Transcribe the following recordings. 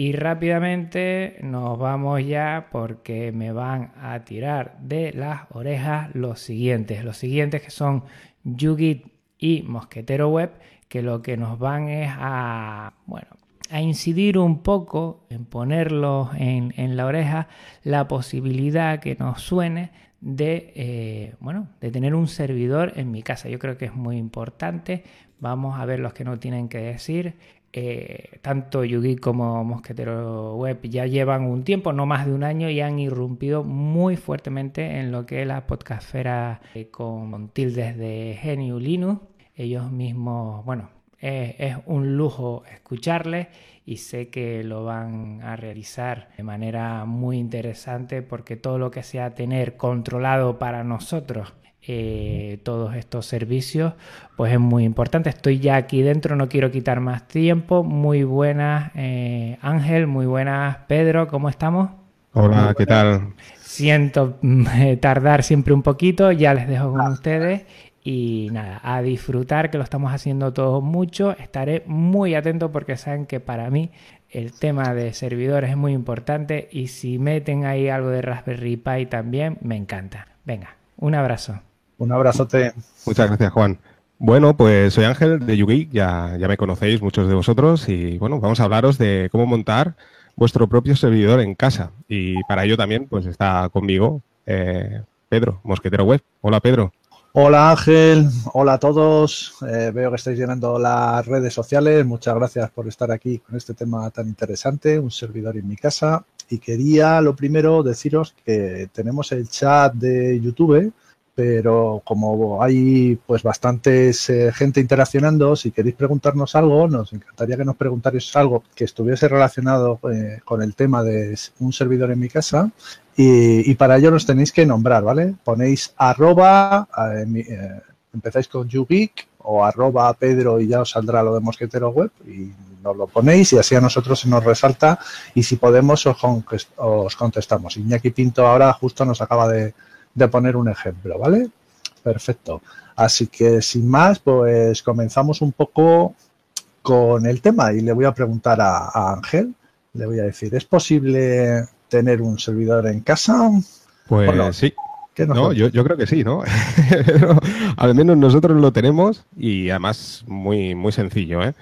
Y rápidamente nos vamos ya porque me van a tirar de las orejas los siguientes. Los siguientes que son Yugit y Mosquetero Web, que lo que nos van es a, bueno, a incidir un poco en ponerlos en, en la oreja la posibilidad que nos suene de, eh, bueno, de tener un servidor en mi casa. Yo creo que es muy importante. Vamos a ver los que no tienen que decir. Eh, tanto Yugi como Mosquetero Web ya llevan un tiempo, no más de un año, y han irrumpido muy fuertemente en lo que es la podcastfera eh, con tildes de Genio Linux. Ellos mismos, bueno, es un lujo escucharles y sé que lo van a realizar de manera muy interesante porque todo lo que sea tener controlado para nosotros eh, todos estos servicios, pues es muy importante. Estoy ya aquí dentro, no quiero quitar más tiempo. Muy buenas, eh, Ángel, muy buenas, Pedro, ¿cómo estamos? Hola, ¿qué tal? Siento mm, tardar siempre un poquito, ya les dejo con ustedes y nada, a disfrutar que lo estamos haciendo todos mucho. Estaré muy atento porque saben que para mí el tema de servidores es muy importante y si meten ahí algo de Raspberry Pi también, me encanta. Venga, un abrazo. Un abrazote. Muchas gracias, Juan. Bueno, pues soy Ángel de Yugi, ya, ya me conocéis muchos de vosotros y bueno, vamos a hablaros de cómo montar vuestro propio servidor en casa. Y para ello también pues está conmigo eh, Pedro, Mosquetero Web. Hola Pedro. Hola Ángel, hola a todos. Eh, veo que estáis llenando las redes sociales. Muchas gracias por estar aquí con este tema tan interesante, un servidor en mi casa. Y quería lo primero deciros que tenemos el chat de YouTube pero como hay pues bastantes eh, gente interaccionando, si queréis preguntarnos algo, nos encantaría que nos preguntarais algo que estuviese relacionado eh, con el tema de un servidor en mi casa y, para ello nos tenéis que nombrar, ¿vale? Ponéis arroba, eh, empezáis con YouGeek o arroba Pedro y ya os saldrá lo de Mosquetero Web y nos lo ponéis y así a nosotros se nos resalta y si podemos os, os contestamos. Iñaki Pinto ahora justo nos acaba de de poner un ejemplo, ¿vale? Perfecto. Así que sin más, pues comenzamos un poco con el tema y le voy a preguntar a, Ángel, le voy a decir, ¿es posible tener un servidor en casa? Pues sí. No, yo, creo que sí, ¿no? al menos nosotros lo tenemos y además muy, muy sencillo, ¿eh?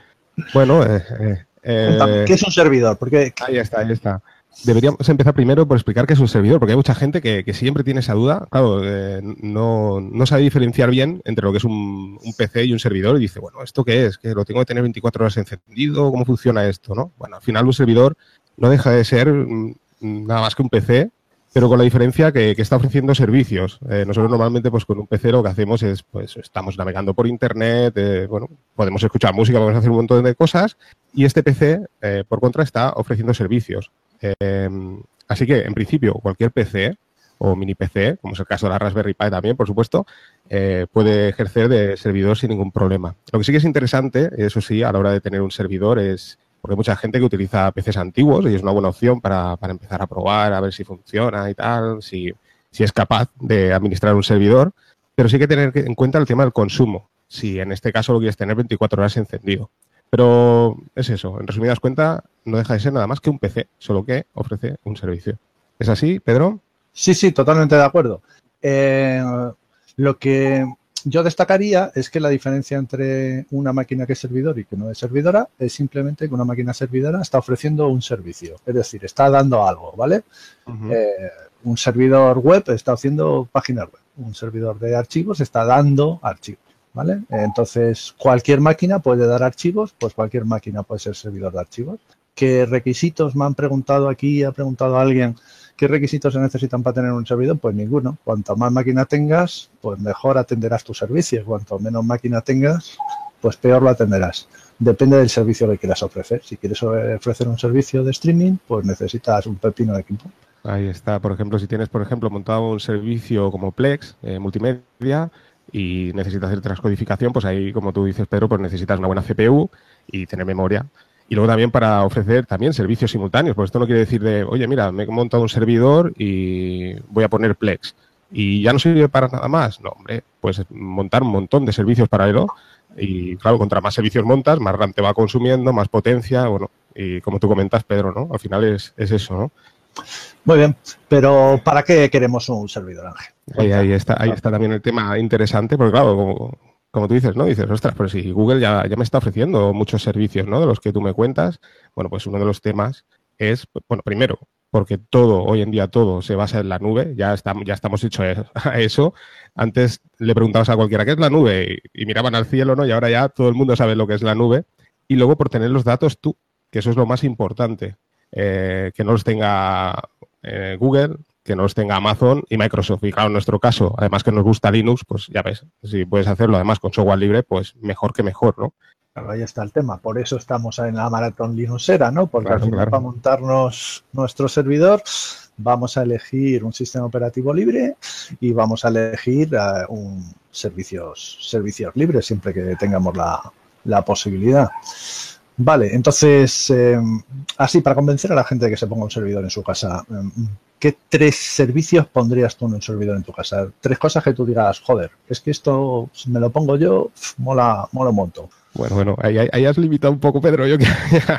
Bueno, eh, eh, eh ¿qué es un servidor? Porque... Ahí está, ahí está deberíamos empezar primero por explicar qué es un servidor, porque hay mucha gente que, siempre tiene esa duda. Claro, eh, no, sabe diferenciar bien entre lo que es un, PC y un servidor y dice, bueno, ¿esto qué es? ¿Que lo tengo que tener 24 horas encendido? ¿Cómo funciona esto? ¿no? Bueno, al final un servidor no deja de ser mm, nada más que un PC, pero con la diferencia que, está ofreciendo servicios. Eh, nosotros normalmente, pues con un PC lo que hacemos es, pues estamos navegando por internet, eh, bueno, podemos escuchar música, podemos hacer un montón de cosas, y este PC, por contra, está ofreciendo servicios. Em, así que, en principio, cualquier PC o mini PC, como es el caso de la Raspberry Pi también, por supuesto, eh, puede ejercer de servidor sin ningún problema. Lo que sí que es interesante, eso sí, a la hora de tener un servidor es porque hay mucha gente que utiliza PCs antiguos y es una buena opción para, empezar a probar, a ver si funciona y tal, si, si es capaz de administrar un servidor, pero sí que tener en cuenta el tema del consumo, si en este caso lo quieres tener 24 horas encendido. Pero es eso, en resumidas cuentas, no deja de ser nada más que un PC, solo que ofrece un servicio. ¿Es así, Pedro? Sí, sí, totalmente de acuerdo. Eh, lo que yo destacaría es que la diferencia entre una máquina que es servidor y que no es servidora es simplemente que una máquina servidora está ofreciendo un servicio, es decir, está dando algo, ¿vale? Eh, un servidor web está haciendo páginas web, un servidor de archivos está dando archivos. ¿Vale? Entonces, cualquier máquina puede dar archivos, pues cualquier máquina puede ser servidor de archivos. ¿Qué requisitos me han preguntado aquí? Ha preguntado alguien, ¿qué requisitos se necesitan para tener un servidor? Pues ninguno. Cuanto más máquina tengas, pues mejor atenderás tu servicio. Cuanto menos máquina tengas, pues peor lo atenderás. Depende del servicio que quieras ofrecer. Si quieres ofrecer un servicio de streaming, pues necesitas un pepino de equipo. Ahí está. Por ejemplo, si tienes, por ejemplo, montado un servicio como Plex, eh, multimedia, y necesitas hacer transcodificación, pues ahí, como tú dices, Pedro, pues necesitas una buena CPU y tener memoria. Y luego también para ofrecer también servicios simultáneos, porque esto no quiere decir de, oye, mira, me he montado un servidor y voy a poner Plex. Y ya no sirve para nada más. No, hombre, pues montar un montón de servicios paralelos Y claro, contra más servicios montas, más RAM te va consumiendo, más potencia, bueno, y como tú comentas, Pedro, ¿no? Al final es, eso, ¿no? Muy bien, pero ¿para qué queremos un servidor, Ángel? Ahí, está, ahí está también el tema interesante, porque claro, como, como tú dices, ¿no? Dices, ostras, pero si Google ya, ya me está ofreciendo muchos servicios, ¿no? De los que tú me cuentas, bueno, pues uno de los temas es, bueno, primero, porque todo, hoy en día todo se basa en la nube, ya, estamos ya estamos hechos a eso. Antes le preguntabas a cualquiera qué es la nube y, miraban al cielo, ¿no? Y ahora ya todo el mundo sabe lo que es la nube. Y luego por tener los datos tú, que eso es lo más importante, eh, que no los tenga eh, Google, que no los tenga Amazon y Microsoft. Y claro, en nuestro caso, además que nos gusta Linux, pues ya ves, si puedes hacerlo además con software libre, pues mejor que mejor, ¿no? ahí está el tema. Por eso estamos en la maratón Linuxera, ¿no? Porque al final para montarnos nuestro servidor vamos a elegir un sistema operativo libre y vamos a elegir uh, un servicios, servicios libres siempre que tengamos la, posibilidad. Vale, entonces, em, así para convencer a la gente de que se ponga un servidor en su casa, em, ¿qué tres servicios pondrías tú en un servidor en tu casa? Tres cosas que tú digas, joder, es que esto me lo pongo yo, mola, mola un montón. Bueno, bueno, ahí, has limitado un poco, Pedro. Yo,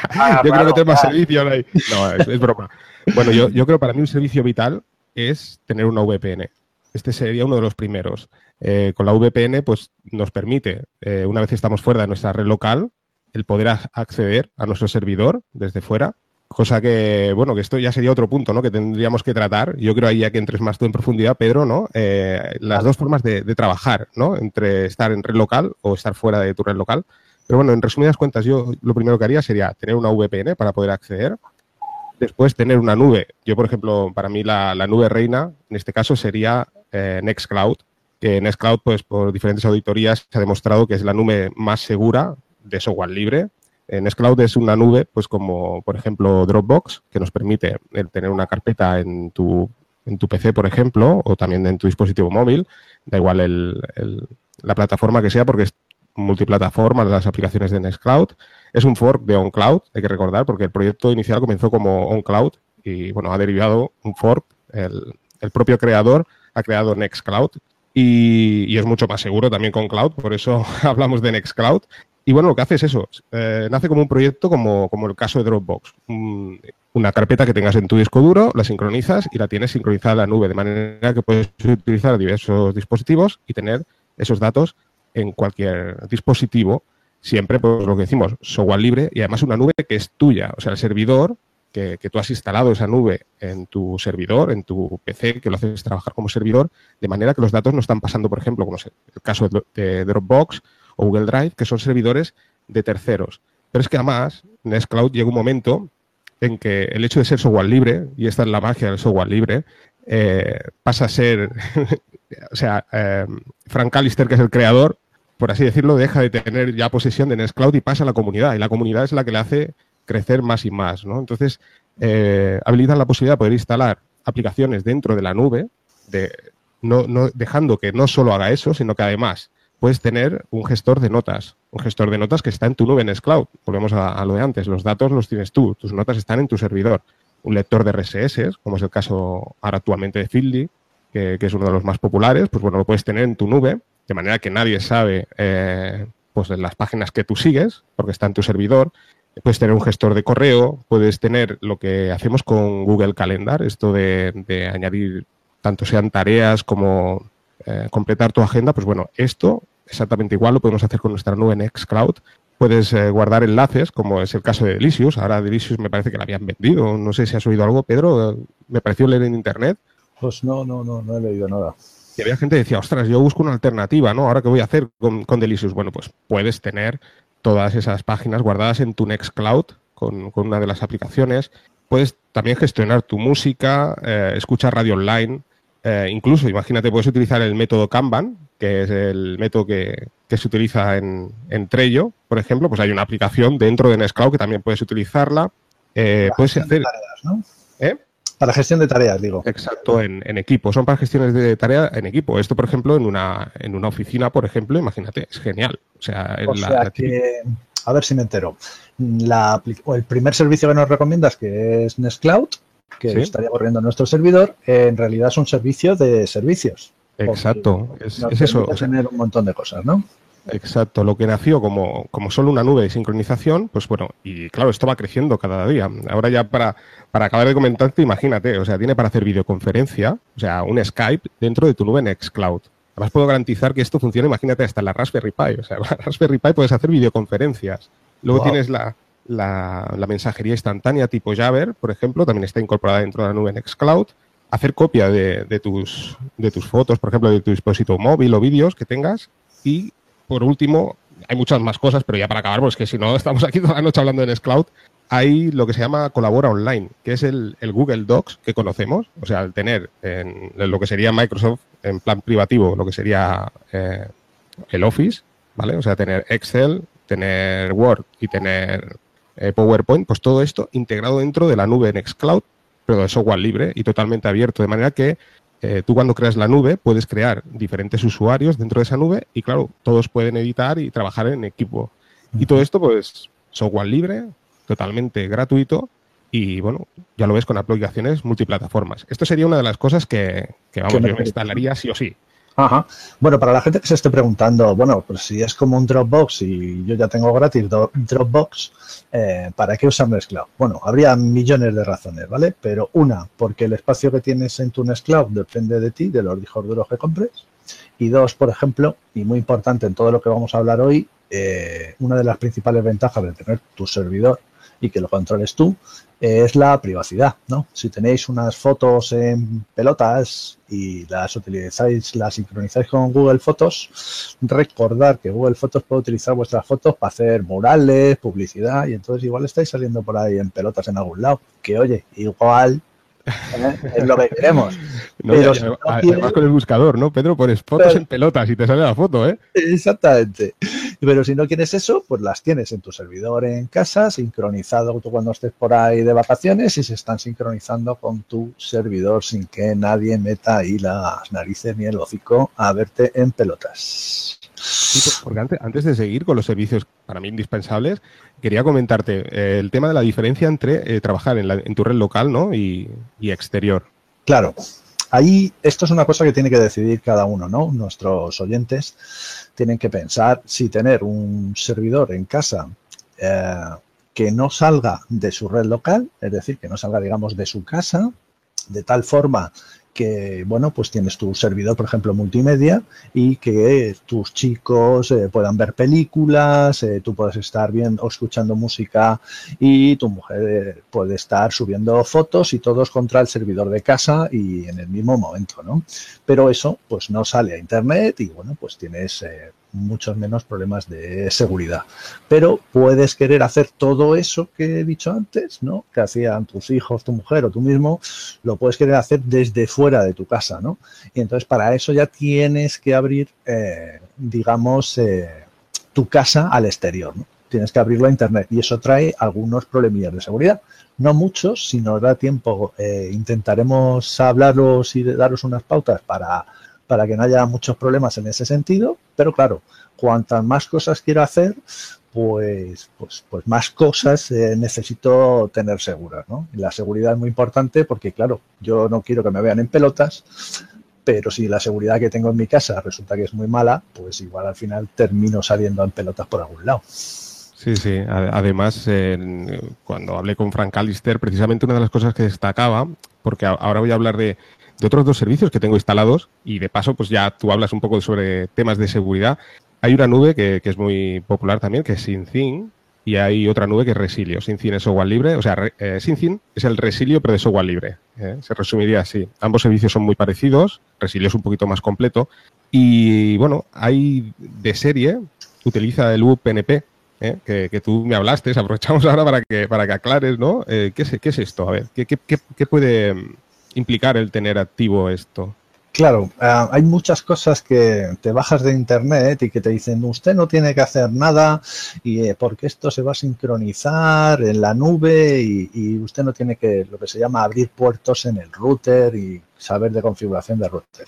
ah, yo creo que tengo más servicios ahí. No, es, broma. Bueno, yo, yo creo para mí un servicio vital es tener una VPN. Este sería uno de los primeros. Eh, con la VPN, pues nos permite, eh, una vez estamos fuera de nuestra red local, el poder acceder a nuestro servidor desde fuera. Cosa que, bueno, que esto ya sería otro punto, ¿no? Que tendríamos que tratar. Yo creo ahí ya que entres más tú en profundidad, Pedro, ¿no? Eh, las dos formas de, trabajar, ¿no? Entre estar en red local o estar fuera de tu red local. Pero bueno, en resumidas cuentas, yo lo primero que haría sería tener una VPN para poder acceder. Después tener una nube. Yo, por ejemplo, para mí la, nube reina, en este caso, sería eh, Nextcloud. Que Nextcloud, pues por diferentes auditorías, se ha demostrado que es la nube más segura de software libre. Nextcloud es una nube, pues como por ejemplo Dropbox, que nos permite tener una carpeta en tu, en tu PC, por ejemplo, o también en tu dispositivo móvil. Da igual la plataforma que sea, porque es multiplataforma las aplicaciones de Nextcloud. Es un fork de OnCloud, hay que recordar, porque el proyecto inicial comenzó como OnCloud y bueno, ha derivado un fork. El, propio creador ha creado Nextcloud y, es mucho más seguro también con cloud, por eso hablamos de Nextcloud. Y bueno, lo que hace es eso, eh, nace como un proyecto como, como el caso de Dropbox. una carpeta que tengas en tu disco duro, la sincronizas y la tienes sincronizada en la nube, de manera que puedes utilizar diversos dispositivos y tener esos datos en cualquier dispositivo, siempre, pues lo que decimos, software libre y además una nube que es tuya. O sea, el servidor, que, tú has instalado esa nube en tu servidor, en tu PC, que lo haces trabajar como servidor, de manera que los datos no están pasando, por ejemplo, como es el caso de Dropbox o Google Drive, que son servidores de terceros. Pero es que además, Nextcloud llega un momento en que el hecho de ser software libre, y esta es la magia del software libre, eh, pasa a ser, o sea, eh, Frank Callister, que es el creador, por así decirlo, deja de tener ya posesión de Nextcloud y pasa a la comunidad. Y la comunidad es la que le hace crecer más y más. Entonces, eh, habilitan la posibilidad de poder instalar aplicaciones dentro de la nube, no, dejando que no solo haga eso, sino que además puedes tener un gestor de notas, un gestor de notas que está en tu nube en Nextcloud. Volvemos a, lo de antes, los datos los tienes tú, tus notas están en tu servidor. Un lector de RSS, como es el caso ahora actualmente de Feedly, que, es uno de los más populares, pues bueno, lo puedes tener en tu nube de manera que nadie sabe eh, pues las páginas que tú sigues, porque está en tu servidor. Puedes tener un gestor de correo, puedes tener lo que hacemos con Google Calendar, esto de, añadir tanto sean tareas como eh, completar tu agenda, pues bueno, esto exactamente igual lo podemos hacer con nuestra nube Nextcloud. Puedes eh, guardar enlaces, como es el caso de Delicious. Ahora Delicious me parece que la habían vendido. No sé si has oído algo, Pedro. Me pareció leer en internet. Pues no, no, no, no he leído nada. Y había gente que decía, ostras, yo busco una alternativa, ¿no? Ahora, ¿qué voy a hacer con, con Delicious? Bueno, pues puedes tener todas esas páginas guardadas en tu Nextcloud con, con una de las aplicaciones. Puedes también gestionar tu música, eh, escuchar radio online. Eh, incluso, imagínate, puedes utilizar el método Kanban, que es el método que, se utiliza en, en, Trello, por ejemplo. Pues hay una aplicación dentro de Nextcloud que también puedes utilizarla. Eh, puedes hacer... ¿no? ¿Eh? Para gestión de tareas, digo. Exacto, en, equipo. Son para gestiones de tareas en equipo. Esto, por ejemplo, en una, en una oficina, por ejemplo, imagínate, es genial. O sea, que, a ver si me entero. La, el primer servicio que nos recomiendas, que es Nextcloud, que estaría corriendo nuestro servidor, en realidad es un servicio de servicios. Exacto, es, es eso. tener un montón de cosas, ¿no? Exacto, lo que nació como, como solo una nube de sincronización, pues bueno, y claro, esto va creciendo cada día. Ahora ya para, para acabar de comentarte, imagínate, o sea, tiene para hacer videoconferencia, o sea, un Skype dentro de tu nube Nextcloud. Además puedo garantizar que esto funciona, imagínate, hasta la Raspberry Pi. O sea, la Raspberry Pi puedes hacer videoconferencias. Luego tienes la, la, mensajería instantánea tipo Jabber, por ejemplo, también está incorporada dentro de la nube Nextcloud. Hacer copia de, tus, de tus fotos, por ejemplo, de tu dispositivo móvil o vídeos que tengas. Y, por último, hay muchas más cosas, pero ya para acabar, pues que si no, estamos aquí toda la noche hablando de Nextcloud. Hay lo que se llama Colabora Online, que es el, el Google Docs que conocemos. O sea, al tener en lo que sería Microsoft en plan privativo, lo que sería eh, el Office, ¿vale? O sea, tener Excel, tener Word y tener eh, PowerPoint, pues todo esto integrado dentro de la nube Nextcloud, pero de software libre y totalmente abierto, de manera que eh, tú cuando creas la nube puedes crear diferentes usuarios dentro de esa nube y claro, todos pueden editar y trabajar en equipo. Y todo esto pues software libre, totalmente gratuito y bueno, ya lo ves con aplicaciones multiplataformas. Esto sería una de las cosas que, que vamos, yo me instalaría sí o sí. Ajá. Bueno, para la gente que se esté preguntando, bueno, pues si es como un Dropbox y yo ya tengo gratis Dropbox, eh, ¿para qué usar Nextcloud? Bueno, habría millones de razones, ¿vale? Pero una, porque el espacio que tienes en tu Nextcloud depende de ti, de los discos duros que compres. Y dos, por ejemplo, y muy importante en todo lo que vamos a hablar hoy, eh, una de las principales ventajas de tener tu servidor y que lo controles tú, es la privacidad, ¿no? Si tenéis unas fotos en pelotas y las utilizáis, las sincronizáis con Google Fotos, recordar que Google Fotos puede utilizar vuestras fotos para hacer murales, publicidad, y entonces igual estáis saliendo por ahí en pelotas en algún lado, que oye, igual ¿eh? es lo que queremos. No, Pero si no además quieres... con el buscador, ¿no? Pedro, pones fotos Pero... en pelotas y te sale la foto, ¿eh? Exactamente. Pero si no quieres eso, pues las tienes en tu servidor en casa, sincronizado tú cuando estés por ahí de vacaciones y se están sincronizando con tu servidor sin que nadie meta ahí las narices ni el hocico a verte en pelotas. Sí, porque antes, antes de seguir con los servicios para mí indispensables, quería comentarte eh, el tema de la diferencia entre eh, trabajar en, la, en, tu red local ¿no? y, y exterior. Claro, ahí esto es una cosa que tiene que decidir cada uno, ¿no? Nuestros oyentes tienen que pensar si tener un servidor en casa eh, que no salga de su red local, es decir, que no salga, digamos, de su casa, de tal forma que, bueno, pues tienes tu servidor, por ejemplo, multimedia y que tus chicos eh, puedan ver películas, eh, tú puedes estar viendo o escuchando música y tu mujer eh, puede estar subiendo fotos y todos contra el servidor de casa y en el mismo momento, ¿no? Pero eso, pues no sale a internet y, bueno, pues tienes eh, muchos menos problemas de seguridad. Pero puedes querer hacer todo eso que he dicho antes, ¿no? Que hacían tus hijos, tu mujer o tú mismo, lo puedes querer hacer desde fuera de tu casa, ¿no? Y entonces para eso ya tienes que abrir, eh, digamos, eh, tu casa al exterior. Tienes que abrirlo a internet y eso trae algunos problemillas de seguridad. No muchos, si nos da tiempo, eh, intentaremos hablaros y daros unas pautas para para que no haya muchos problemas en ese sentido, pero claro, cuantas más cosas quiero hacer, pues, pues, pues más cosas eh, necesito tener seguras, ¿no? La seguridad es muy importante porque, claro, yo no quiero que me vean en pelotas, pero si la seguridad que tengo en mi casa resulta que es muy mala, pues igual al final termino saliendo en pelotas por algún lado. Sí, sí. Además, cuando hablé con Frank Alister, precisamente una de las cosas que destacaba, porque ahora voy a hablar de, de otros dos servicios que tengo instalados y de paso pues ya tú hablas un poco sobre temas de seguridad. Hay una nube que, que es muy popular también, que es SyncThing, y hay otra nube que es Resilio. SyncThing es software libre, o sea, eh, es el Resilio pero de software libre. ¿eh? Se resumiría así. Ambos servicios son muy parecidos, Resilio es un poquito más completo y bueno, hay de serie, utiliza el UPnP, ¿eh? que, que, tú me hablaste, aprovechamos ahora para que, para que aclares, ¿no? Eh, ¿qué, es, ¿qué, es, esto? A ver, ¿qué, qué, qué puede implicar el tener activo esto? Claro, uh, hay muchas cosas que te bajas de internet y que te dicen usted no tiene que hacer nada y eh, porque esto se va a sincronizar en la nube y, y, usted no tiene que lo que se llama abrir puertos en el router y saber de configuración de router.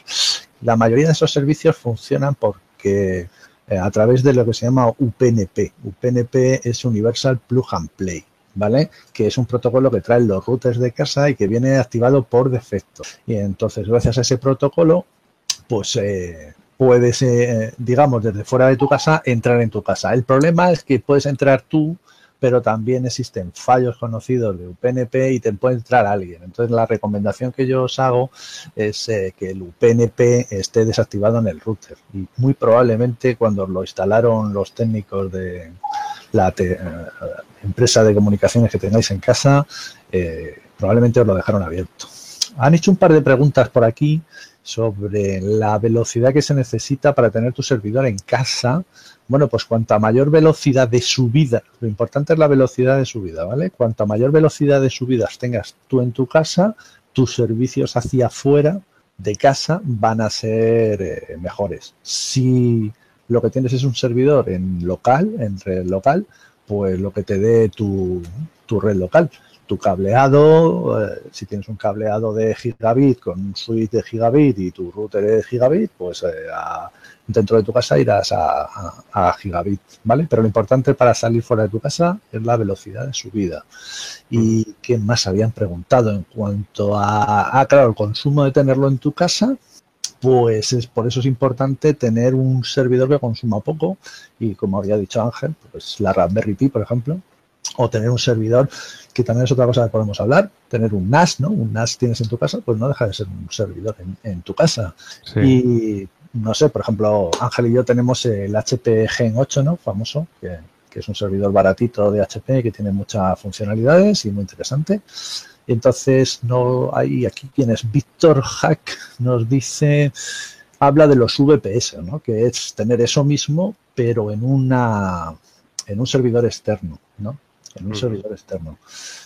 La mayoría de esos servicios funcionan porque eh, a través de lo que se llama UPnP. UPnP es Universal Plug and Play. ¿Vale? Que es un protocolo que trae los routers de casa y que viene activado por defecto. Y entonces, gracias a ese protocolo, pues eh, puedes, eh, digamos, desde fuera de tu casa, entrar en tu casa. El problema es que puedes entrar tú, pero también existen fallos conocidos de UPnP y te puede entrar alguien. Entonces, la recomendación que yo os hago es eh, que el UPnP esté desactivado en el router. Y muy probablemente cuando lo instalaron los técnicos de la eh, empresa de comunicaciones que tengáis en casa, probablemente os lo dejaron abierto. Han hecho un par de preguntas por aquí sobre la velocidad que se necesita para tener tu servidor en casa. Bueno, pues cuanta mayor velocidad de subida, lo importante es la velocidad de subida, ¿vale? Cuanta mayor velocidad de subidas tengas tú en tu casa, tus servicios hacia afuera de casa van a ser eh, mejores. Si lo que tienes es un servidor en local, en red local, pues lo que te dé tu, tu red local tu cableado, eh, si tienes un cableado de gigabit con un switch de gigabit y tu router es gigabit, pues eh, dentro de tu casa irás a, gigabit, ¿vale? Pero lo importante para salir fuera de tu casa es la velocidad de subida. ¿Y qué más habían preguntado en cuanto a, ah, claro, el consumo de tenerlo en tu casa? Pues es, por eso es importante tener un servidor que consuma poco y como había dicho Ángel, pues la Raspberry Pi, por ejemplo, o tener un servidor, que también es otra cosa que podemos hablar, tener un NAS, ¿no? Un NAS tienes en tu casa, pues no deja de ser un servidor en, tu casa. Y no sé, por ejemplo, Ángel y yo tenemos el HP Gen 8, ¿no? Famoso, que, es un servidor baratito de HP que tiene muchas funcionalidades y muy interesante. Entonces, no hay aquí quien es Víctor Hack, nos dice, habla de los VPS, ¿no? Que es tener eso mismo, pero en una en un servidor externo, ¿no? en un servidor externo.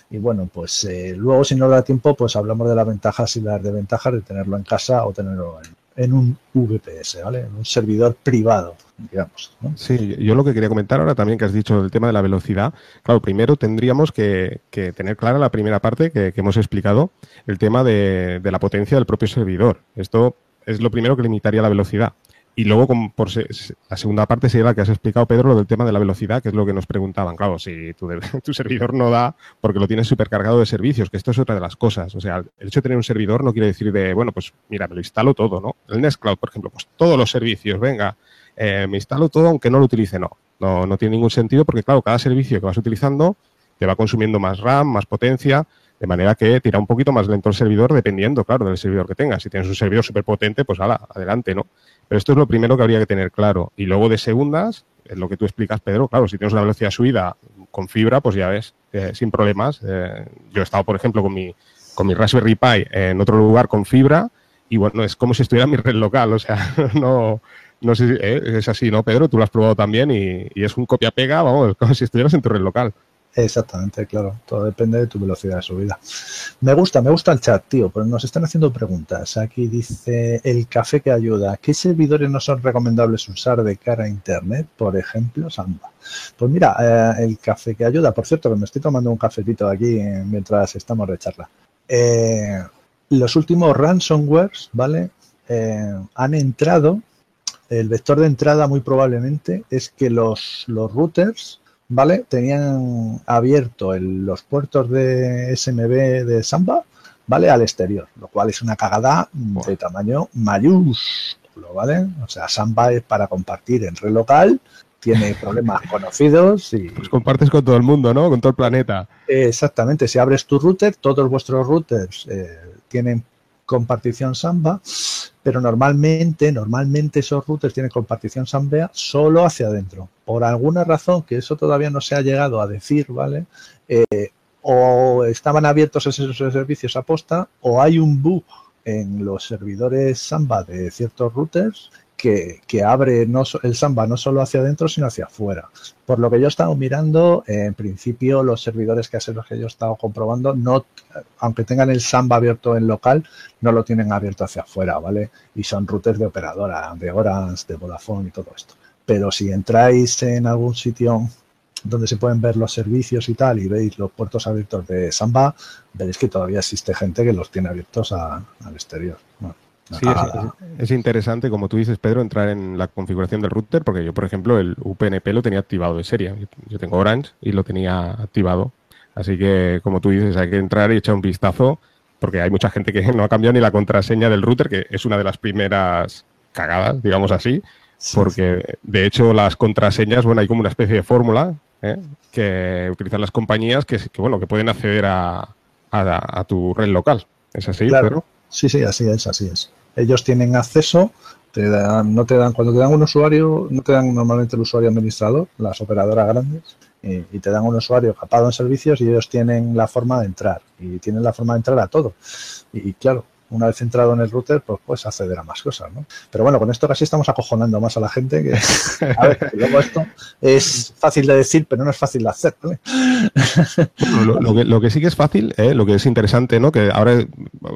Y bueno, pues eh, luego si no da tiempo, pues hablamos de las ventajas y las desventajas de tenerlo en casa o tenerlo en, un VPS, ¿vale? En un servidor privado, digamos. Sí, yo lo que quería comentar ahora también que has dicho el tema de la velocidad. Claro, primero tendríamos que, tener clara la primera parte que, hemos explicado, el tema de, de la potencia del propio servidor. Esto es lo primero que limitaría la velocidad. Y luego, por la segunda parte sería la que has explicado, Pedro, lo del tema de la velocidad, que es lo que nos preguntaban. Claro, si tu, tu servidor no da porque lo tienes supercargado de servicios, que esto es otra de las cosas. O sea, el hecho de tener un servidor no quiere decir de, bueno, pues mira, me lo instalo todo, ¿no? El Nest Cloud, por ejemplo, pues todos los servicios, venga, eh, me instalo todo aunque no lo utilice, no. no. No tiene ningún sentido porque, claro, cada servicio que vas utilizando te va consumiendo más RAM, más potencia, de manera que tira un poquito más lento el servidor dependiendo, claro, del servidor que tengas. Si tienes un servidor súper potente, pues ala, adelante, ¿no? Pero esto es lo primero que habría que tener claro. Y luego de segundas, es lo que tú explicas, Pedro, claro, si tienes una velocidad subida con fibra, pues ya ves, eh, sin problemas. Eh, yo he estado, por ejemplo, con mi, con mi Raspberry Pi en otro lugar con fibra y bueno, es como si estuviera en mi red local, o sea, no, no sé si eh, es así, ¿no, Pedro? Tú lo has probado también y, y es un copia-pega, vamos, como si estuvieras en tu red local. Exactamente, claro. Todo depende de tu velocidad de subida. Me gusta, me gusta el chat, tío, pero nos están haciendo preguntas. Aquí dice el café que ayuda. ¿Qué servidores no son recomendables usar de cara a Internet? Por ejemplo, Samba. Pues mira, eh, el café que ayuda. Por cierto, que me estoy tomando un cafetito aquí mientras estamos de charla. Eh, los últimos ransomwares, ¿vale? Eh, han entrado. El vector de entrada muy probablemente es que los, los routers ¿vale? Tenían abierto los puertos de SMB de Samba, ¿vale? Al exterior, lo cual es una cagada de tamaño mayúsculo, ¿vale? O sea, Samba es para compartir en red local, tiene problemas conocidos y... Pues compartes con todo el mundo, ¿no? Con todo el planeta. Exactamente, si abres tu router, todos vuestros routers eh, tienen compartición Samba, pero normalmente, normalmente esos routers tienen compartición Samba solo hacia adentro. Por alguna razón, que eso todavía no se ha llegado a decir, ¿vale? Eh, o estaban abiertos esos servicios a posta, o hay un bug en los servidores Samba de ciertos routers que, abre no, el Samba no solo hacia adentro, sino hacia afuera. Por lo que yo he estado mirando, en principio los servidores que los que yo he estado comprobando, no, aunque tengan el Samba abierto en local, no lo tienen abierto hacia afuera, ¿vale? Y son routers de operadora, de horas, de Vodafone y todo esto. Pero si entráis en algún sitio donde se pueden ver los servicios y tal, y veis los puertos abiertos de Samba, veréis que todavía existe gente que los tiene abiertos al exterior. Sí, es, interesante, como tú dices, Pedro, entrar en la configuración del router, porque yo, por ejemplo, el UPnP lo tenía activado de serie. Yo tengo Orange y lo tenía activado. Así que, como tú dices, hay que entrar y echar un vistazo, porque hay mucha gente que no ha cambiado ni la contraseña del router, que es una de las primeras cagadas, digamos así, porque de hecho las contraseñas, bueno, hay como una especie de fórmula ¿eh? que utilizan las compañías que, bueno, que pueden acceder a, tu red local. ¿Es así, claro. Sí, sí, así es, así es. Ellos tienen acceso, te dan, no te dan, cuando te dan un usuario, no te dan normalmente el usuario administrador, las operadoras grandes, y, te dan un usuario capado en servicios y ellos tienen la forma de entrar, y tienen la forma de entrar a todo. Y, claro, una vez entrado en el router, pues puedes acceder a más cosas, ¿no? Pero bueno, con esto casi estamos acojonando más a la gente que, a ver, luego esto es fácil de decir, pero no es fácil de hacer, lo, que, sí que es fácil, ¿eh? lo que es interesante, ¿no? Que ahora,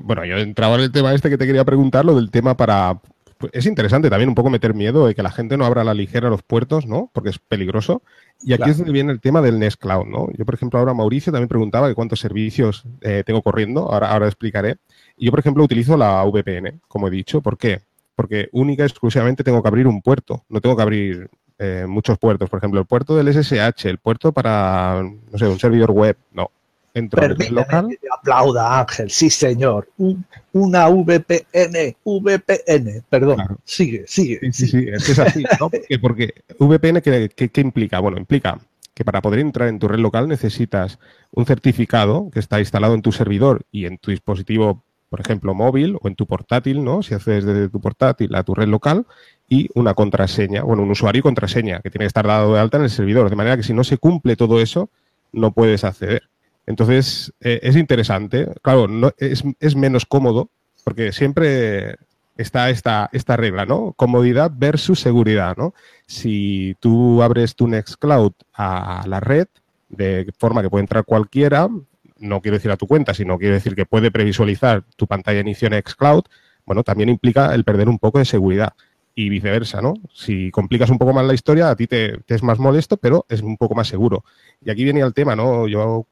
bueno, yo entraba en el tema este que te quería preguntar, lo del tema para... Pues es interesante también un poco meter miedo de que la gente no abra a la ligera los puertos, ¿no? Porque es peligroso. Y aquí es donde viene el tema del Nest Cloud, ¿no? Yo, por ejemplo, ahora Mauricio también preguntaba de cuántos servicios eh, tengo corriendo, ahora, ahora explicaré. Yo, por ejemplo, utilizo la VPN, como he dicho. ¿Por qué? Porque única y exclusivamente tengo que abrir un puerto. No tengo que abrir eh, muchos puertos. Por ejemplo, el puerto del SSH, el puerto para, no sé, un servidor web. No. Entro en el local. aplauda, Ángel. Sí, señor. una VPN. VPN. Perdón. Sigue, sigue. Sí, sí, es, así, ¿no? Porque, VPN, ¿qué, ¿qué implica? Bueno, implica que para poder entrar en tu red local necesitas un certificado que está instalado en tu servidor y en tu dispositivo por ejemplo, móvil o en tu portátil, ¿no? Si haces desde tu portátil a tu red local y una contraseña, bueno, un usuario y contraseña que tiene que estar dado de alta en el servidor, de manera que si no se cumple todo eso, no puedes acceder. Entonces, eh, es interesante. Claro, no, es, menos cómodo porque siempre está esta, esta regla, ¿no? Comodidad versus seguridad, ¿no? Si tú abres tu Nextcloud a la red, de forma que puede entrar cualquiera, no quiero decir a tu cuenta, sino quiero decir que puede previsualizar tu pantalla de inicio en bueno, también implica el perder un poco de seguridad y viceversa, ¿no? Si complicas un poco más la historia, a ti te, es más molesto, pero es un poco más seguro. Y aquí viene el tema, ¿no? Yo,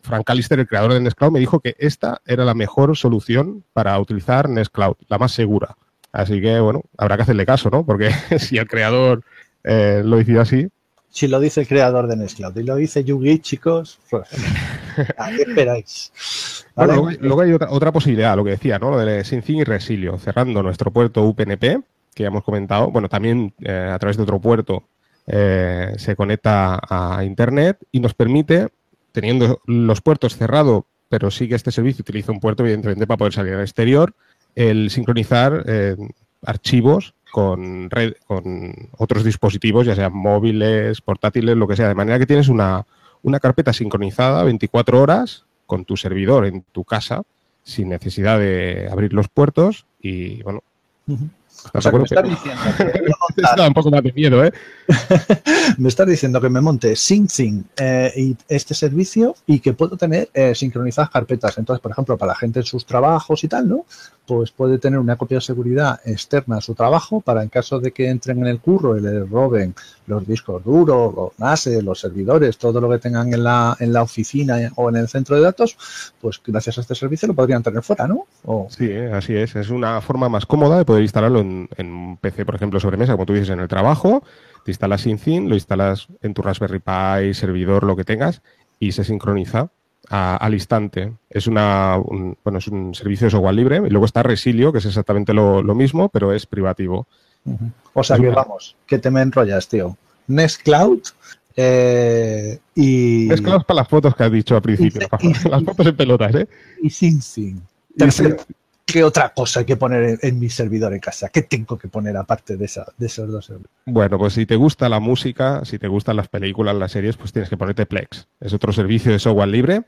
Frank Callister, el creador de Nextcloud, me dijo que esta era la mejor solución para utilizar Nextcloud, la más segura. Así que, bueno, habrá que hacerle caso, ¿no? Porque si el creador eh, lo decía así, si lo dice el creador de Nextcloud y lo dice Yugi, chicos, pues, ¿a qué esperáis? luego, hay, otra, posibilidad, lo que decía, ¿no? Lo de SyncIn y Resilio, cerrando nuestro puerto UPnP, que ya hemos comentado, bueno, también eh, a través de otro puerto eh, se conecta a Internet y nos permite, teniendo los puertos cerrados, pero sí que este servicio utiliza un puerto, evidentemente, para poder salir al exterior, el sincronizar eh, archivos con, red, con otros dispositivos, ya sean móviles, portátiles, lo que sea, de manera que tienes una, una carpeta sincronizada 24 horas con tu servidor en tu casa sin necesidad de abrir los puertos y bueno, o sea, me estás diciendo que un poco más de miedo, ¿eh? me estás diciendo que me monte SyncThing eh, y este servicio y que puedo tener eh, sincronizadas carpetas. Entonces, por ejemplo, para la gente en sus trabajos y tal, ¿no? Pues puede tener una copia de seguridad externa a su trabajo para en caso de que entren en el curro y le roben los discos duros, los NAS, los servidores, todo lo que tengan en la, en la oficina o en el centro de datos, pues gracias a este servicio lo podrían tener fuera, ¿no? Sí, así es. Es una forma más cómoda de poder instalarlo en un PC, por ejemplo, sobre mesa, como tú dices, en el trabajo, te instalas SyncThing, lo instalas en tu Raspberry Pi, servidor, lo que tengas, y se sincroniza al instante. Es una un, bueno, es un servicio de software libre. Y luego está Resilio, que es exactamente lo, mismo, pero es privativo. O sea que vamos, que te me enrollas, tío. Nextcloud eh, y. Nextcloud para las fotos que has dicho al principio. las fotos en pelotas, ¿eh? Y SyncThing. ¿Qué otra cosa hay que poner en, mi servidor en casa? ¿Qué tengo que poner aparte de, esos dos servidores? Bueno, pues si te gusta la música, si te gustan las películas, las series, pues tienes que ponerte Plex. Es otro servicio de software libre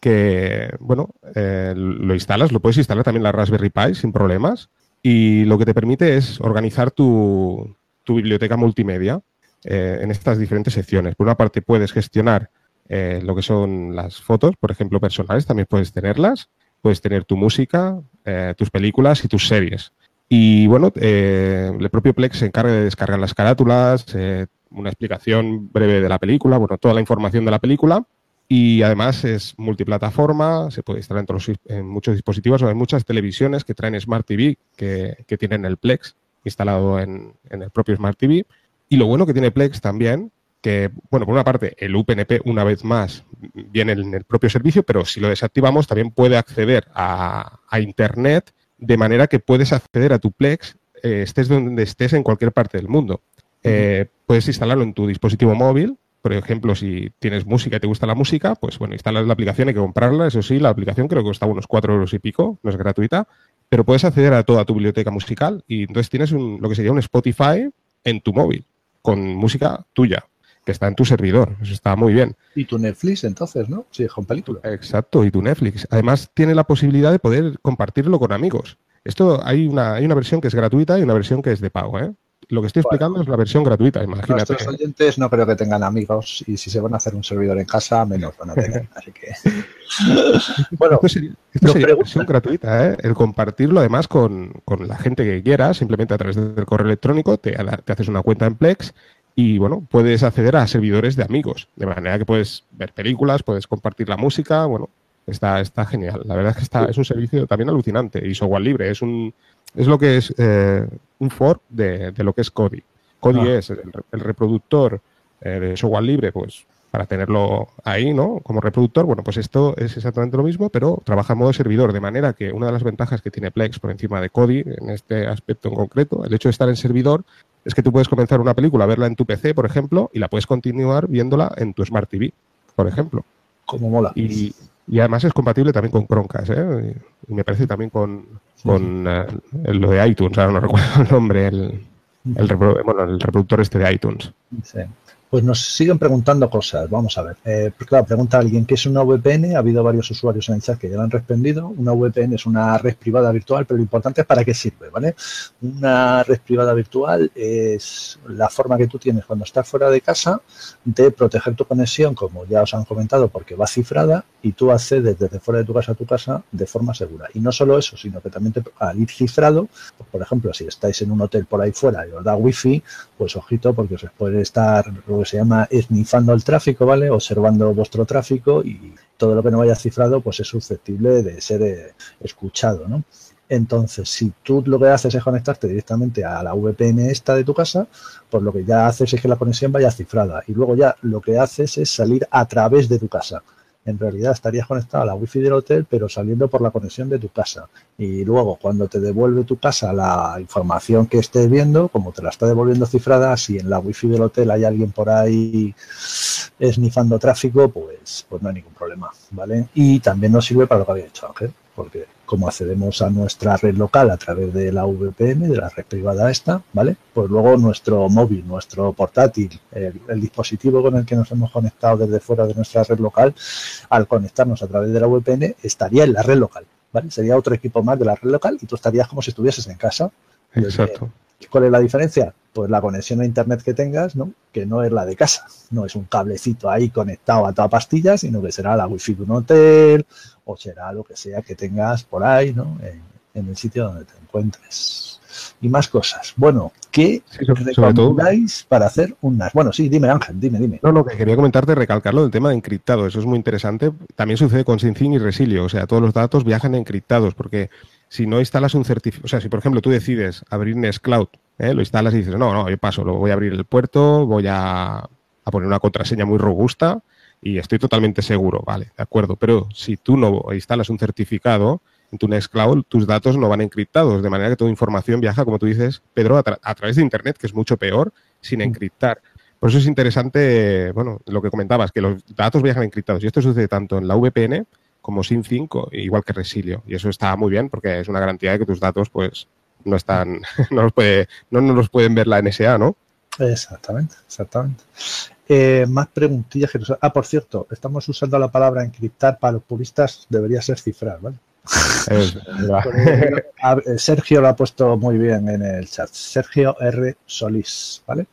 que, bueno, eh, lo instalas, lo puedes instalar también en la Raspberry Pi sin problemas y lo que te permite es organizar tu, biblioteca multimedia eh, en estas diferentes secciones. Por una parte puedes gestionar eh, lo que son las fotos, por ejemplo, personales, también puedes tenerlas puedes tener tu música, eh, tus películas y tus series. Y bueno, eh, el propio Plex se encarga de descargar las carátulas, eh, una explicación breve de la película, bueno, toda la información de la película. Y además es multiplataforma, se puede instalar en, muchos dispositivos o en muchas televisiones que traen Smart TV que, tienen el Plex instalado en, en el propio Smart TV. Y lo bueno que tiene Plex también que, bueno, por una parte, el UPnP, una vez más, viene en el propio servicio, pero si lo desactivamos, también puede acceder a, Internet de manera que puedes acceder a tu Plex eh, estés donde estés en cualquier parte del mundo. Eh, puedes instalarlo en tu dispositivo móvil. Por ejemplo, si tienes música y te gusta la música, pues bueno, instalas la aplicación, hay que comprarla. Eso sí, la aplicación creo que cuesta unos 4 euros y pico, no es gratuita, pero puedes acceder a toda tu biblioteca musical y entonces tienes lo que sería un Spotify en tu móvil, con música tuya, que está en tu servidor. Eso está muy bien. Y tu Netflix, entonces, ¿no? Sí, con película. Exacto, y tu Netflix. Además, tiene la posibilidad de poder compartirlo con amigos. Esto hay una, hay una versión que es gratuita y una versión que es de pago, ¿eh? lo que estoy explicando es la versión gratuita, imagínate. Nuestros oyentes no creo que tengan amigos y si se van a hacer un servidor en casa, menos van a tener. Así que. bueno, esto sería, la versión gratuita, ¿eh? El compartirlo además con, la gente que quieras, simplemente a través del correo electrónico, te, te haces una cuenta en Plex y bueno, puedes acceder a servidores de amigos, de manera que puedes ver películas, puedes compartir la música, bueno, está, está genial. La verdad es que está, es un servicio también alucinante y software libre, es un es lo que es eh, un fork de, lo que es Kodi. Kodi ah. es el, reproductor eh, de software libre, pues para tenerlo ahí, ¿no? Como reproductor, bueno, pues esto es exactamente lo mismo, pero trabaja en modo servidor, de manera que una de las ventajas que tiene Plex por encima de Kodi en este aspecto en concreto, el hecho de estar en servidor, es que tú puedes comenzar una película, verla en tu PC, por ejemplo, y la puedes continuar viéndola en tu Smart TV, por ejemplo. Como mola. Y, y además es compatible también con Chromecast, ¿eh? Y me parece también con, con eh, lo de iTunes, ahora no recuerdo el nombre, el, el, bueno, el reproductor este de iTunes. Sí. Pues nos siguen preguntando cosas. Vamos a ver. Eh, claro, pregunta alguien qué es una VPN. Ha habido varios usuarios en el chat que ya lo han respondido. Una VPN es una red privada virtual, pero lo importante es para qué sirve, ¿vale? Una red privada virtual es la forma que tú tienes cuando estás fuera de casa de proteger tu conexión, como ya os han comentado, porque va cifrada y tú accedes desde fuera de tu casa a tu casa de forma segura. Y no solo eso, sino que también te, al ir cifrado, pues, por ejemplo, si estáis en un hotel por ahí fuera y os da wifi, pues ojito porque os puede estar se llama esnifando el tráfico, ¿vale? Observando vuestro tráfico y todo lo que no vaya cifrado, pues es susceptible de ser eh, escuchado, ¿no? Entonces, si tú lo que haces es conectarte directamente a la VPN esta de tu casa, pues lo que ya haces es que la conexión vaya cifrada. Y luego ya lo que haces es salir a través de tu casa en realidad estarías conectado a la wifi del hotel, pero saliendo por la conexión de tu casa. Y luego, cuando te devuelve tu casa la información que estés viendo, como te la está devolviendo cifrada, si en la wifi del hotel hay alguien por ahí esnifando tráfico, pues, pues no hay ningún problema, ¿vale? Y también nos sirve para lo que había dicho Ángel, porque como accedemos a nuestra red local a través de la VPN, de la red privada esta, ¿vale? Pues luego nuestro móvil, nuestro portátil, el, dispositivo con el que nos hemos conectado desde fuera de nuestra red local, al conectarnos a través de la VPN, estaría en la red local, ¿vale? Sería otro equipo más de la red local y tú estarías como si estuvieses en casa. Exacto. ¿Cuál es la diferencia? Pues la conexión a internet que tengas, ¿no? Que no es la de casa, no es un cablecito ahí conectado a toda pastilla, sino que será la wifi de un hotel o será lo que sea que tengas por ahí, ¿no? En, el sitio donde te encuentres. Y más cosas. Bueno, ¿qué recomendáis para hacer un NAS? Bueno, sí, dime Ángel, dime, dime. No, lo que quería comentarte, recalcarlo del tema de encriptado. Eso es muy interesante. También sucede con SyncIn y Resilio. O sea, todos los datos viajan encriptados porque si no instalas un certificado, o sea, si por ejemplo tú decides abrir Nextcloud, ¿eh? lo instalas y dices, no, no, yo paso, lo voy a abrir el puerto, voy a, a, poner una contraseña muy robusta y estoy totalmente seguro, vale, de acuerdo, pero si tú no instalas un certificado en tu Nextcloud, tus datos no van encriptados, de manera que toda información viaja, como tú dices, Pedro, a, a través de Internet, que es mucho peor, sin mm. encriptar. Por eso es interesante, bueno, lo que comentabas, que los datos viajan encriptados. Y esto sucede tanto en la VPN como SIM 5, igual que Resilio. Y eso está muy bien porque es una garantía de que tus datos pues no están, no los, puede, no, no los pueden ver la NSA, ¿no? Exactamente, exactamente. Eh, más preguntillas que nos... Ah, por cierto, estamos usando la palabra encriptar para los puristas, debería ser cifrar, ¿vale? Sergio lo ha puesto muy bien en el chat. Sergio R. Solís, ¿vale?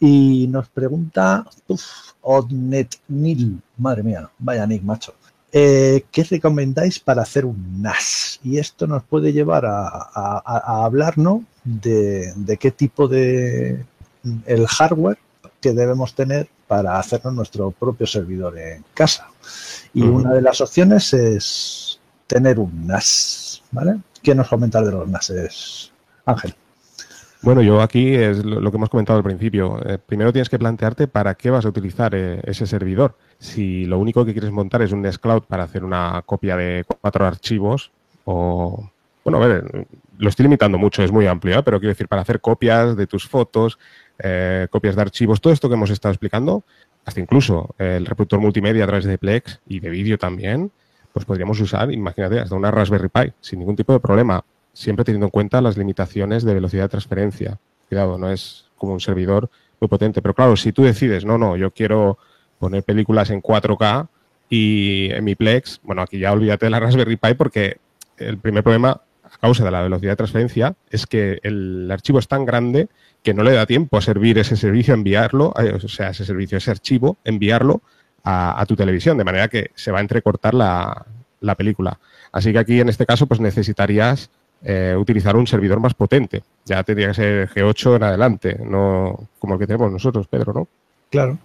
Y nos pregunta, uff, Odnet Nil, madre mía, vaya Nick, macho. Eh, ¿qué recomendáis para hacer un NAS? Y esto nos puede llevar a, hablar ¿no? de, qué tipo de el hardware que debemos tener para hacernos nuestro propio servidor en casa. Y una de las opciones es tener un NAS. ¿vale? ¿Qué nos comentar de los NAS, Ángel? Bueno, yo aquí es lo que hemos comentado al principio. Eh, primero tienes que plantearte para qué vas a utilizar eh, ese servidor. Si lo único que quieres montar es un Nextcloud para hacer una copia de cuatro archivos o... Bueno, a ver, lo estoy limitando mucho, es muy amplio, ¿eh? pero quiero decir, para hacer copias de tus fotos, eh, copias de archivos, todo esto que hemos estado explicando, hasta incluso el reproductor multimedia a través de Plex y de vídeo también, pues podríamos usar, imagínate, hasta una Raspberry Pi, sin ningún tipo de problema, siempre teniendo en cuenta las limitaciones de velocidad de transferencia. Cuidado, no es como un servidor muy potente, pero claro, si tú decides, no, no, yo quiero poner películas en 4K y en mi Plex, bueno, aquí ya olvídate de la Raspberry Pi porque el primer problema causa de la velocidad de transferencia es que el archivo es tan grande que no le da tiempo a servir ese servicio, enviarlo, eh, o sea, ese servicio, ese archivo, enviarlo a, tu televisión, de manera que se va a entrecortar la, película. Así que aquí en este caso pues necesitarías eh, utilizar un servidor más potente. Ya tendría que ser G8 en adelante, no como el que tenemos nosotros, Pedro, ¿no? Claro.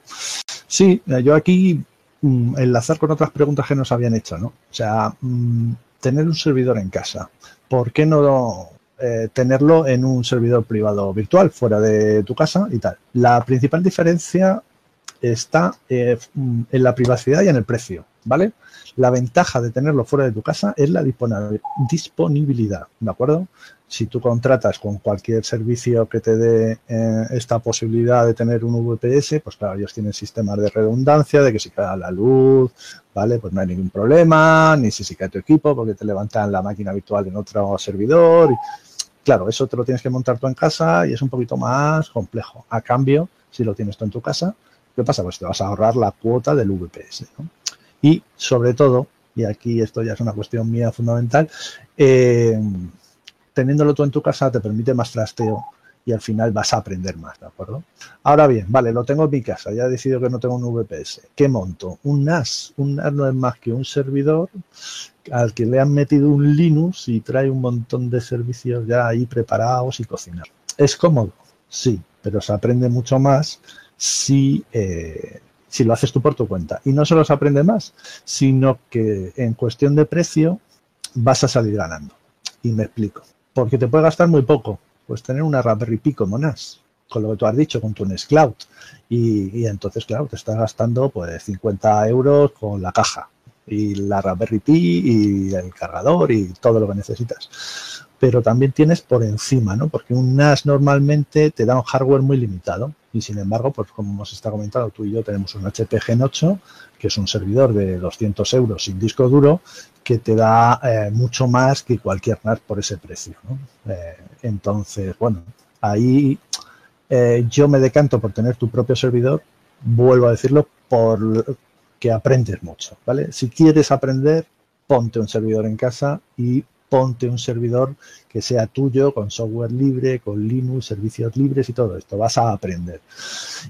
Sí, yo aquí mm, enlazar con otras preguntas que nos habían hecho, ¿no? O sea, mm, tener un servidor en casa. ¿Por qué no eh, tenerlo en un servidor privado virtual fuera de tu casa y tal? La principal diferencia está eh, mm, en la privacidad y en el precio, ¿vale? La ventaja de tenerlo fuera de tu casa es la disponibilidad, ¿de acuerdo? Si tú contratas con cualquier servicio que te dé eh, esta posibilidad de tener un VPS, pues claro, ellos tienen sistemas de redundancia, de que si cae la luz, ¿vale? Pues no hay ningún problema, ni si se cae tu equipo, porque te levantan la máquina virtual en otro servidor. claro, eso te lo tienes que montar tú en casa y es un poquito más complejo. A cambio, si lo tienes tú en tu casa, ¿qué pasa? Pues te vas a ahorrar la cuota del VPS. Y sobre todo, y aquí esto ya es una cuestión mía fundamental, eh, teniéndolo tú en tu casa te permite más trasteo y al final vas a aprender más, ¿de acuerdo? Ahora bien, vale, lo tengo en mi casa, ya he decidido que no tengo un VPS. ¿Qué monto? Un NAS. Un NAS no es más que un servidor al que le han metido un Linux y trae un montón de servicios ya ahí preparados y cocinados. ¿Es cómodo? Sí, pero se aprende mucho más si eh, si lo haces tú por tu cuenta. Y no solo se aprende más, sino que en cuestión de precio vas a salir ganando. Y me explico. Porque te puede gastar muy poco. Pues tener una Raspberry Pi como NAS, con lo que tú has dicho, con tu Cloud. Y, y entonces, claro, te estás gastando pues 50 euros con la caja y la Raspberry Pi y el cargador y todo lo que necesitas. Pero también tienes por encima, ¿no? Porque un NAS normalmente te da un hardware muy limitado y sin embargo, pues como hemos estado comentando, tú y yo tenemos un HP Gen 8, que es un servidor de 200 euros sin disco duro, que te da eh, mucho más que cualquier NAS por ese precio. Eh, entonces, bueno, ahí eh, yo me decanto por tener tu propio servidor, vuelvo a decirlo, por que aprendes mucho, ¿vale? Si quieres aprender, ponte un servidor en casa y ponte un servidor que sea tuyo, con software libre, con Linux, servicios libres y todo esto. Vas a aprender.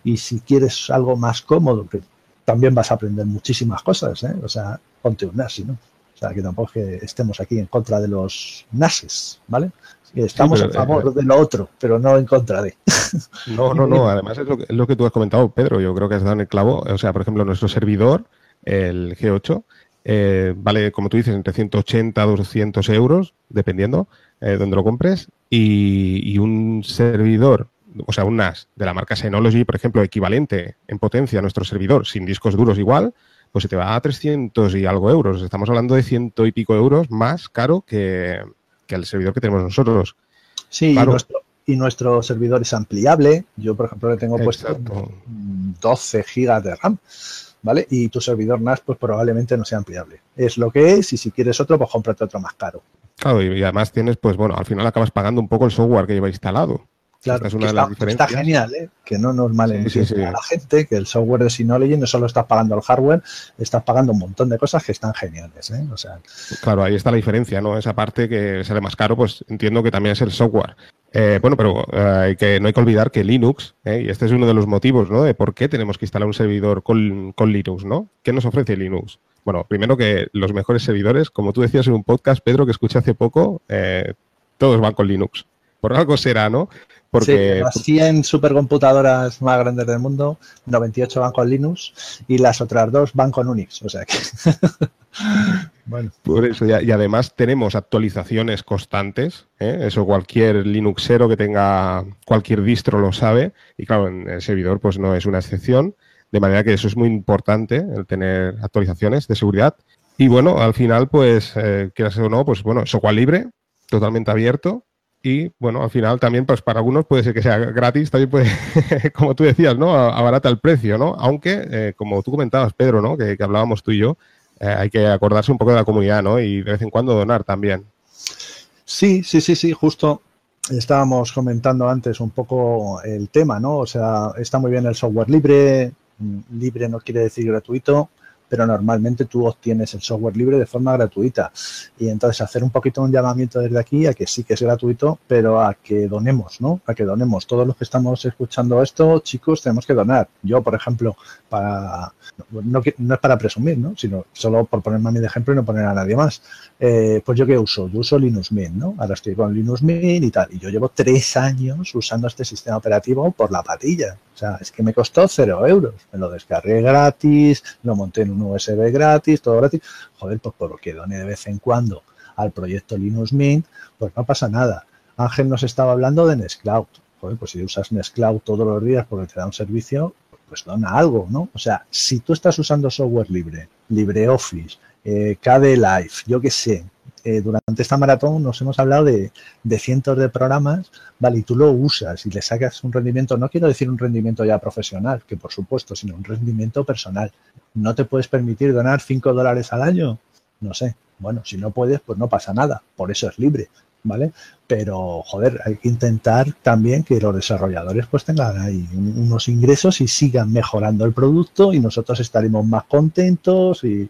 Y si quieres algo más cómodo, que también vas a aprender muchísimas cosas, ¿eh? O sea, ponte un NAS, ¿no? O sea, que tampoco es que estemos aquí en contra de los NASes, ¿vale? Estamos a favor eh, de lo otro, pero no en contra de. No, no, no. Además es lo, que, es lo que tú has comentado, Pedro. Yo creo que has dado en el clavo. O sea, por ejemplo, nuestro servidor, el G8, eh, vale, como tú dices, entre 180 a 200 euros, dependiendo de eh, donde lo compres, y, un servidor, o sea, un NAS de la marca Synology, por ejemplo, equivalente en potencia a nuestro servidor, sin discos duros igual, pues se te va a 300 y algo euros. Estamos hablando de ciento y pico euros más caro que, el servidor que tenemos nosotros. Sí, y, nuestro, servidor es ampliable. Yo, por ejemplo, le tengo puesto 12 gigas de RAM. ¿Vale? Y tu servidor NAS pues probablemente no sea ampliable. Es lo que es y si quieres otro, pues cómprate otro más caro. Claro, y además tienes, pues bueno, al final acabas pagando un poco el software que lleva instalado. Claro, es una de las está, genial, ¿eh? que no nos malentienda a la gente, que el software de Synology no solo estás pagando el hardware, estás pagando un montón de cosas que están geniales. ¿eh? O sea, claro, ahí está la diferencia, ¿no? Esa parte que sale más caro, pues entiendo que también es el software. Eh, bueno, pero eh, que, no hay que olvidar que Linux, ¿eh? y este es uno de los motivos, ¿no? De por qué tenemos que instalar un servidor con, con Linux, ¿no? ¿Qué nos ofrece Linux? Bueno, primero que los mejores servidores, como tú decías en un podcast, Pedro, que escuché hace poco, todos van con Linux. Por algo será, ¿no? Porque... las 100 supercomputadoras más grandes del mundo, 98 van con Linux y las otras dos van con Unix. O sea que. bueno. Por eso, y, además tenemos actualizaciones constantes. ¿eh? Eso cualquier Linuxero que tenga cualquier distro lo sabe. Y claro, en el servidor, pues no es una excepción. De manera que eso es muy importante, el tener actualizaciones de seguridad. Y bueno, al final, pues, eh, quieras o no, pues bueno, software libre, totalmente abierto y bueno, al final también, pues para algunos puede ser que sea gratis, también puede, como tú decías, ¿no? Abarata el precio, ¿no? Aunque, eh, como tú comentabas, Pedro, ¿no? Que, hablábamos tú y yo, eh, hay que acordarse un poco de la comunidad, ¿no? Y de vez en cuando donar también. Sí, sí, sí, sí, justo estábamos comentando antes un poco el tema, ¿no? O sea, está muy bien el software libre, libre no quiere decir gratuito, pero normalmente tú obtienes el software libre de forma gratuita. Y entonces hacer un poquito un llamamiento desde aquí a que sí que es gratuito, pero a que donemos, ¿no? A que donemos. Todos los que estamos escuchando esto, chicos, tenemos que donar. Yo, por ejemplo, para no, no es para presumir, ¿no? Sino solo por ponerme a mí de ejemplo y no poner a nadie más. Eh, pues yo qué uso, yo uso Linux Mint, ¿no? Ahora estoy con Linux Mint y tal. Y yo llevo tres años usando este sistema operativo por la patilla. O sea, es que me costó cero euros. Me lo descargué gratis, lo monté en un USB gratis, todo gratis. Joder, pues por lo que done de vez en cuando al proyecto Linux Mint, pues no pasa nada. Ángel nos estaba hablando de Nextcloud. Joder, pues si usas Nextcloud todos los días porque te da un servicio, pues dona algo, ¿no? O sea, si tú estás usando software libre, LibreOffice, eh, KD Live, yo qué sé, eh, durante esta maratón nos hemos hablado de, cientos de programas, vale, y tú lo usas y le sacas un rendimiento, no quiero decir un rendimiento ya profesional, que por supuesto, sino un rendimiento personal. ¿No te puedes permitir donar 5 dólares al año? No sé. Bueno, si no puedes, pues no pasa nada. Por eso es libre. ¿Vale? Pero, joder, hay que intentar también que los desarrolladores pues tengan ahí unos ingresos y sigan mejorando el producto y nosotros estaremos más contentos y,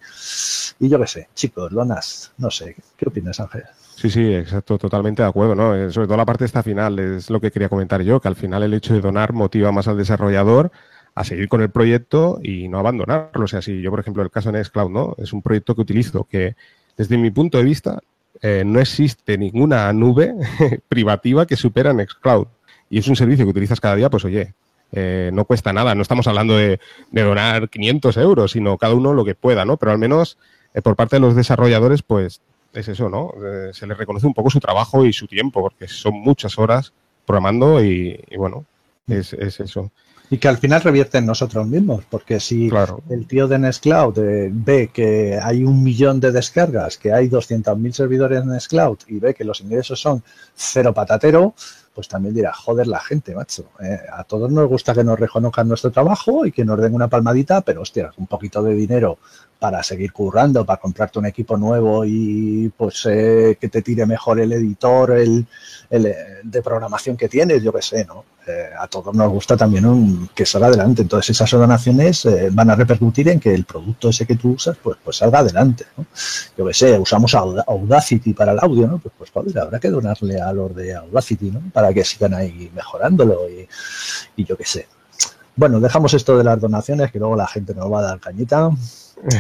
y yo qué sé, chicos, donas, no sé, ¿qué opinas, Ángel? Sí, sí, exacto, totalmente de acuerdo, ¿no? Eh, sobre todo la parte esta final es lo que quería comentar yo, que al final el hecho de donar motiva más al desarrollador a seguir con el proyecto y no abandonarlo. O sea, si yo, por ejemplo, el caso de Nextcloud, ¿no? Es un proyecto que utilizo que, desde mi punto de vista, eh, no existe ninguna nube privativa que supera Nextcloud. Y es un servicio que utilizas cada día, pues oye, eh, no cuesta nada. No estamos hablando de, donar 500 euros, sino cada uno lo que pueda, ¿no? Pero al menos eh, por parte de los desarrolladores, pues es eso, ¿no? se les reconoce un poco su trabajo y su tiempo, porque son muchas horas programando y, bueno, es, es eso y que al final revierte en nosotros mismos, porque si el tío de Nextcloud eh, ve que hay un millón de descargas, que hay 200.000 servidores en Nextcloud y ve que los ingresos son cero patatero, pues también dirá, joder la gente, macho. Eh, a todos nos gusta que nos reconozcan nuestro trabajo y que nos den una palmadita, pero hostia, un poquito de dinero para seguir currando, para comprarte un equipo nuevo y pues eh, que te tire mejor el editor el, el, de programación que tienes, yo qué sé, ¿no? Eh, a todos nos gusta también un, que salga adelante. Entonces esas donaciones eh, van a repercutir en que el producto ese que tú usas pues, pues salga adelante. ¿no? Yo qué sé, usamos Audacity para el audio, ¿no? Pues, pues joder, habrá que donarle a los de Audacity, ¿no? Para que sigan ahí mejorándolo y, y yo qué sé. Bueno, dejamos esto de las donaciones, que luego la gente nos va a dar cañita.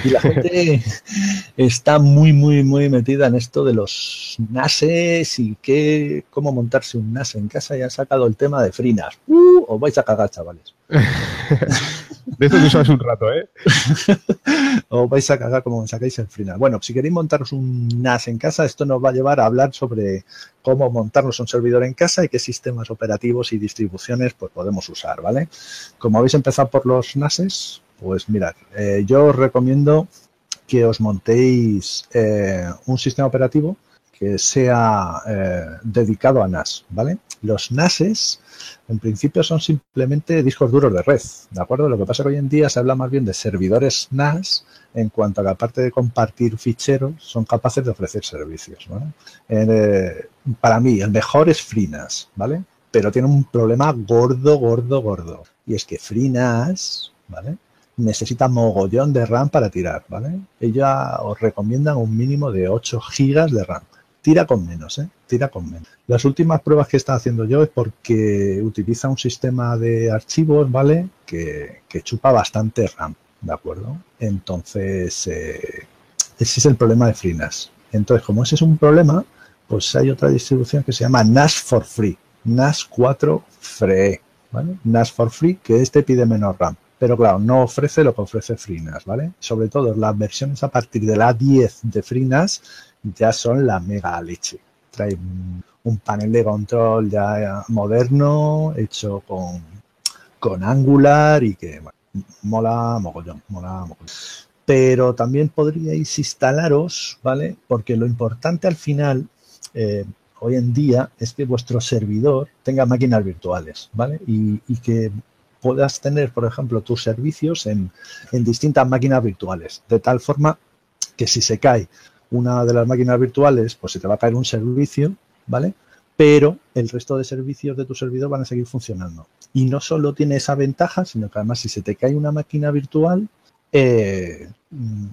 Y la gente está muy, muy, muy metida en esto de los NASes y qué, cómo montarse un NAS en casa y han sacado el tema de frinas. Uh, os vais a cagar, chavales. De esto que un rato, ¿eh? os vais a cagar como sacáis el frinas. Bueno, si queréis montaros un NAS en casa, esto nos va a llevar a hablar sobre cómo montarnos un servidor en casa y qué sistemas operativos y distribuciones pues podemos usar, ¿vale? Como habéis empezado por los NASes, pues mirad, eh, yo os recomiendo que os montéis eh, un sistema operativo que sea eh, dedicado a NAS, ¿vale? Los NASes, en principio, son simplemente discos duros de red, ¿de acuerdo? Lo que pasa es que hoy en día se habla más bien de servidores NAS en cuanto a que, aparte de compartir ficheros, son capaces de ofrecer servicios, ¿vale? para mí, el mejor es FreeNAS, ¿vale? Pero tiene un problema gordo, gordo, gordo. Y es que FreeNAS, ¿vale? necesita mogollón de RAM para tirar, ¿vale? Ella os recomiendan un mínimo de 8 gigas de RAM. Tira con menos, ¿eh? Tira con menos. Las últimas pruebas que está haciendo yo es porque utiliza un sistema de archivos, ¿vale? Que, chupa bastante RAM, ¿de acuerdo? Entonces, eh, ese es el problema de FreeNAS. Entonces, como ese es un problema, pues hay otra distribución que se llama NAS for Free, NAS 4 Free, ¿vale? NAS for Free, que este pide menos RAM pero claro, no ofrece lo que ofrece FreeNAS, ¿vale? Sobre todo las versiones a partir de la 10 de FreeNAS ya son la mega leche. Trae un, panel de control ya moderno, hecho con, con Angular y que mola mogollón, mola mogollón. Pero también podríais instalaros, ¿vale? Porque lo importante al final, eh, hoy en día es que vuestro servidor tenga máquinas virtuales, ¿vale? Y, que puedas tener, por ejemplo, tus servicios en, en distintas máquinas virtuales, de tal forma que si se cae una de las máquinas virtuales, pues se te va a caer un servicio, ¿vale? Pero el resto de servicios de tu servidor van a seguir funcionando. Y no solo tiene esa ventaja, sino que además si se te cae una máquina virtual, eh,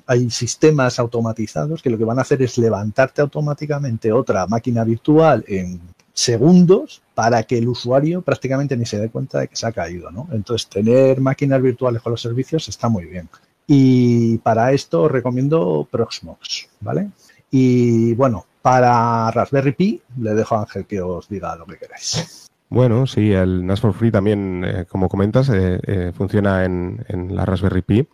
hay sistemas automatizados que lo que van a hacer es levantarte automáticamente otra máquina virtual en segundos para que el usuario prácticamente ni se dé cuenta de que se ha caído, ¿no? Entonces, tener máquinas virtuales con los servicios está muy bien. Y para esto os recomiendo Proxmox, ¿vale? Y bueno, para Raspberry Pi le dejo a Ángel que os diga lo que queráis. Bueno, sí, el NAS for Free también, eh, como comentas, eh, eh, funciona en, la Raspberry Pi.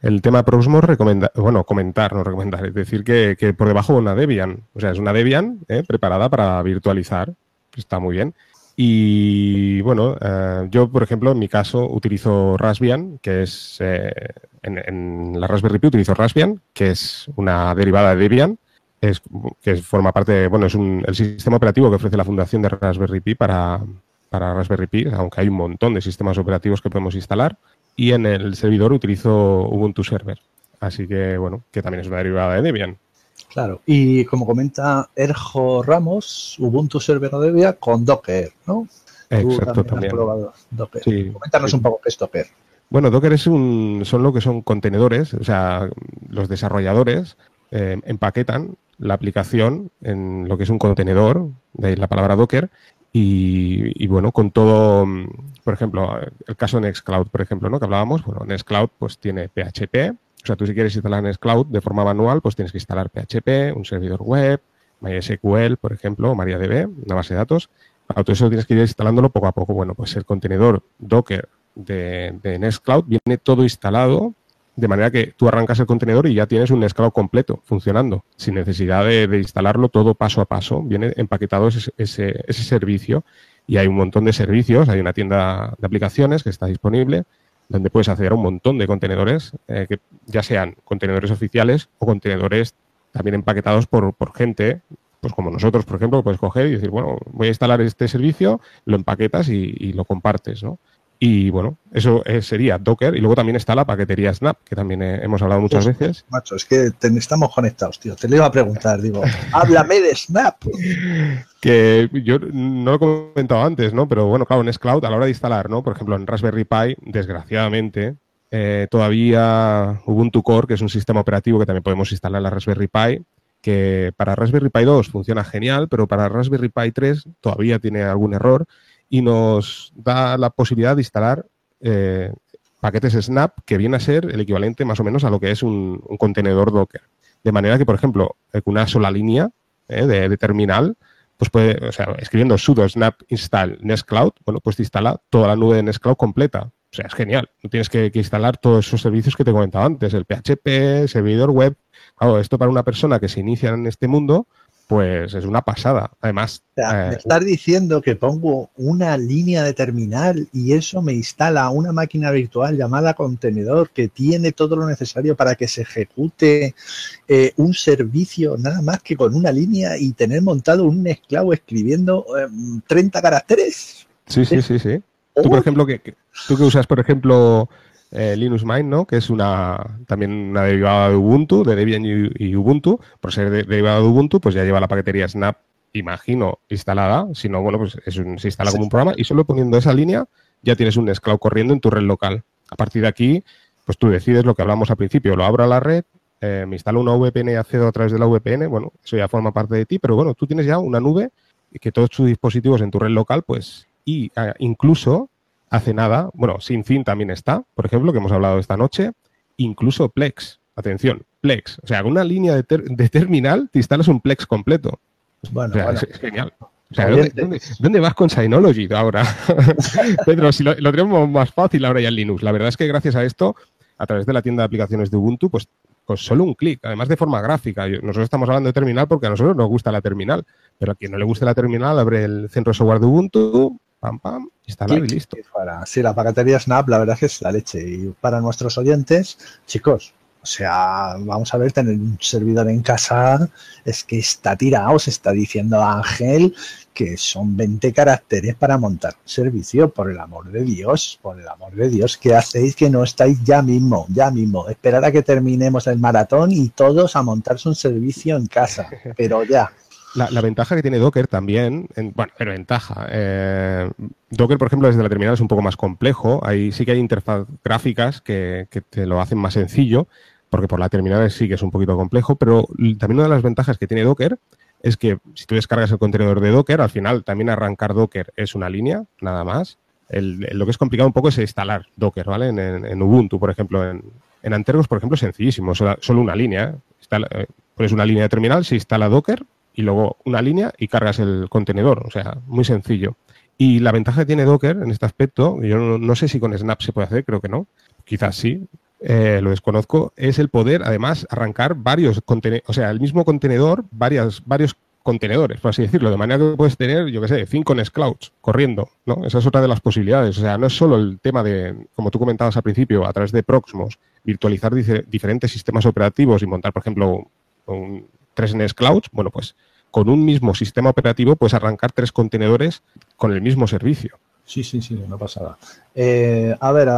El tema Proxmox recomenda, bueno, comentar, no recomendar, es decir, que, que por debajo una Debian, o sea, es una Debian preparada para virtualizar, está muy bien. Y bueno, eh, yo, por ejemplo, en mi caso utilizo Raspbian, que es eh, en, la Raspberry Pi utilizo Raspbian, que es una derivada de Debian, es, que forma parte, bueno, es un, el sistema operativo que ofrece la fundación de Raspberry Pi para, para Raspberry Pi, aunque hay un montón de sistemas operativos que podemos instalar. Y en el servidor utilizo Ubuntu Server. Así que, bueno, que también es una derivada de Debian. Claro, y como comenta Erjo Ramos, Ubuntu Server Debian con Docker, ¿no? Exacto, también. Docker. Coméntanos un poco qué es Docker. Bueno, Docker es un, son lo que son contenedores, o sea, los desarrolladores eh, empaquetan la aplicación en lo que es un contenedor, de ahí la palabra Docker, y, bueno, con todo, por ejemplo, el caso de Nextcloud, por ejemplo, ¿no? Que hablábamos, bueno, Nextcloud pues tiene PHP, o sea, tú si quieres instalar Nextcloud de forma manual, pues tienes que instalar PHP, un servidor web, MySQL, por ejemplo, MariaDB, una base de datos. Para todo eso tienes que ir instalándolo poco a poco. Bueno, pues el contenedor Docker de, de Nextcloud viene todo instalado de manera que tú arrancas el contenedor y ya tienes un Nextcloud completo funcionando, sin necesidad de, instalarlo todo paso a paso. Viene empaquetado ese, ese, ese, servicio y hay un montón de servicios. Hay una tienda de aplicaciones que está disponible donde puedes acceder a un montón de contenedores, eh, que ya sean contenedores oficiales o contenedores también empaquetados por, por gente, pues como nosotros, por ejemplo, puedes coger y decir, bueno, voy a instalar este servicio, lo empaquetas y, y lo compartes, ¿no? Y bueno, eso eh, sería Docker. Y luego también está la paquetería Snap, que también eh, hemos hablado muchas veces. Macho, es que estamos conectados, tío. Te lo iba a preguntar, digo, háblame de Snap. Que yo no lo he comentado antes, ¿no? Pero bueno, claro, en Cloud a la hora de instalar, ¿no? Por ejemplo, en Raspberry Pi, desgraciadamente, eh, todavía Ubuntu Core, que es un sistema operativo que también podemos instalar en la Raspberry Pi, que para Raspberry Pi 2 funciona genial, pero para Raspberry Pi 3 todavía tiene algún error y nos da la posibilidad de instalar eh, paquetes Snap que viene a ser el equivalente más o menos a lo que es un, contenedor Docker. De manera que, por ejemplo, con una sola línea eh, de, terminal, pues puede, o sea, escribiendo sudo snap install Nextcloud, bueno, pues te instala toda la nube de Nextcloud completa. O sea, es genial. No tienes que, instalar todos esos servicios que te comentaba antes, el PHP, servidor web. Esto para una persona que se inicia en este mundo, pues es una pasada. Además, me eh, estás diciendo que pongo una línea de terminal y eso me instala una máquina virtual llamada contenedor que tiene todo lo necesario para que se ejecute eh, un servicio nada más que con una línea y tener montado un esclavo escribiendo 30 em, caracteres. Sí, sí, sí, sí. Tú, por ejemplo, que, tú que usas, por ejemplo, eh, Linux Mint, ¿no? Que es una también una derivada de Ubuntu, de Debian y, Ubuntu. Por ser derivada de Ubuntu, pues ya lleva la paquetería Snap, imagino, instalada. Si no, bueno, pues se instala como un programa y solo poniendo esa línea ya tienes un Nextcloud corriendo en tu red local. A partir de aquí, pues tú decides lo que hablamos al principio. Lo abro a la red, eh, me instalo una VPN y accedo a través de la VPN. Bueno, eso ya forma parte de ti, pero bueno, tú tienes ya una nube y que todos tus dispositivos en tu red local, pues, y ah, incluso hace nada, bueno, SinFin también está, por ejemplo, que hemos hablado esta noche, incluso Plex, atención, Plex, o sea, con una línea de, terminal te instalas un Plex completo. Bueno, Es, genial. O sea, ¿dónde, vas con Synology ahora? Pedro, si lo, tenemos más fácil ahora ya en Linux. La verdad es que gracias a esto, a través de la tienda de aplicaciones de Ubuntu, pues, pues solo un clic, además de forma gráfica. Nosotros estamos hablando de terminal porque a nosotros nos gusta la terminal, pero a quien no le guste la terminal, abre el centro de software de Ubuntu, pam, pam, instalar listo. Para, sí, la paquetería Snap, la verdad es que es la leche. Y para nuestros oyentes, chicos, O sea, vamos a ver, tener un servidor en casa es que está tirado, se está diciendo Ángel que son 20 caracteres para montar un servicio, por el amor de Dios, por el amor de Dios, ¿qué hacéis que no estáis ya mismo, ya mismo? Esperar a que terminemos el maratón y todos a montarse un servicio en casa, pero ya. La, ventaja que tiene Docker también, bueno, pero ventaja. Eh, Docker, por ejemplo, desde la terminal es un poco más complejo. Ahí sí que hay interfaz gráficas que, que, te lo hacen más sencillo, porque por la terminal sí que es un poquito complejo, pero también una de las ventajas que tiene Docker es que si tú descargas el contenedor de Docker, al final también arrancar Docker es una línea, nada más. lo que es complicado un poco es instalar Docker, ¿vale? En, Ubuntu, por ejemplo. En, en, Antergos, por ejemplo, es sencillísimo, solo, una línea. ¿eh? pones una línea de terminal, se instala Docker y luego una línea y cargas el contenedor. O sea, muy sencillo. Y la ventaja que tiene Docker en este aspecto, yo no, sé si con Snap se puede hacer, creo que no, quizás sí, eh, lo desconozco, es el poder además arrancar varios contenedores, o sea, el mismo contenedor, varias, varios contenedores, por así decirlo, de manera que puedes tener, yo qué sé, cinco Nextclouds corriendo, ¿no? Esa es otra de las posibilidades. O sea, no es solo el tema de, como tú comentabas al principio, a través de Proxmos, virtualizar diferentes sistemas operativos y montar, por ejemplo, un, tres Nextclouds, bueno, pues con un mismo sistema operativo puedes arrancar tres contenedores con el mismo servicio. Sí, sí, sí, una pasada. Eh, a ver,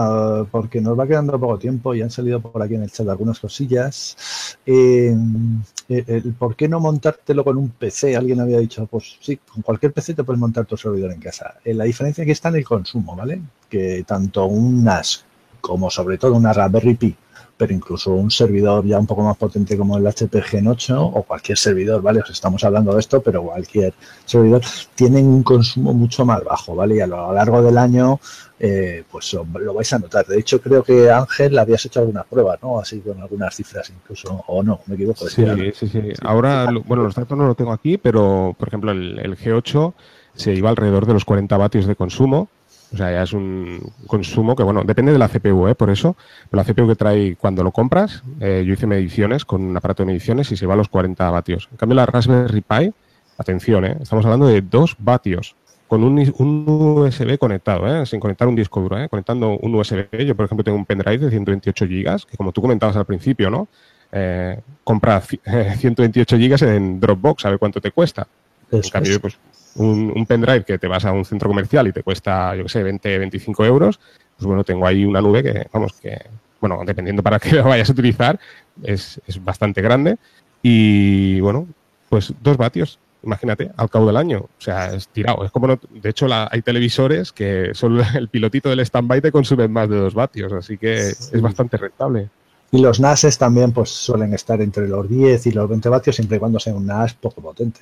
porque nos va quedando poco tiempo y han salido por aquí en el chat algunas cosillas. Eh, eh, ¿Por qué no montártelo con un PC? Alguien había dicho, pues sí, con cualquier PC te puedes montar tu servidor en casa. la diferencia que está en el consumo, ¿vale? Que tanto un NAS como sobre todo una Raspberry Pi pero incluso un servidor ya un poco más potente como el HP Gen 8 o cualquier servidor, ¿vale? Os estamos hablando de esto, pero cualquier servidor tienen un consumo mucho más bajo, ¿vale? Y a lo largo del año, eh, pues lo vais a notar. De hecho, creo que Ángel habías hecho algunas pruebas, ¿no? Así con algunas cifras incluso, o no, me equivoco. Sí, sí, sí. Ahora, bueno, los datos no los tengo aquí, pero, por ejemplo, el, el G8 se iba alrededor de los 40 vatios de consumo o sea, ya es un consumo que, bueno, depende de la CPU, ¿eh? por eso. la CPU que trae cuando lo compras, eh, yo hice mediciones con un aparato de mediciones y se va a los 40 vatios. En cambio, la Raspberry Pi, atención, ¿eh? estamos hablando de 2 vatios con un, USB conectado, ¿eh? sin conectar un disco duro, ¿eh? conectando un USB. Yo, por ejemplo, tengo un pendrive de 128 GB, que como tú comentabas al principio, ¿no? Eh, compra 128 GB en Dropbox, a ver cuánto te cuesta. En cambio, pues un, pendrive que te vas a un centro comercial y te cuesta, yo qué sé, 20, 25 euros, pues bueno, tengo ahí una nube que, vamos, que, bueno, dependiendo para qué lo vayas a utilizar, es, es bastante grande. Y bueno, pues dos vatios, imagínate, al cabo del año. O sea, es tirado. Es como de hecho, hay televisores que solo el pilotito del stand-by te consumen más de dos vatios, así que es bastante rentable. Y los NASes también pues suelen estar entre los 10 y los 20 vatios siempre y cuando sea un NAS poco potente.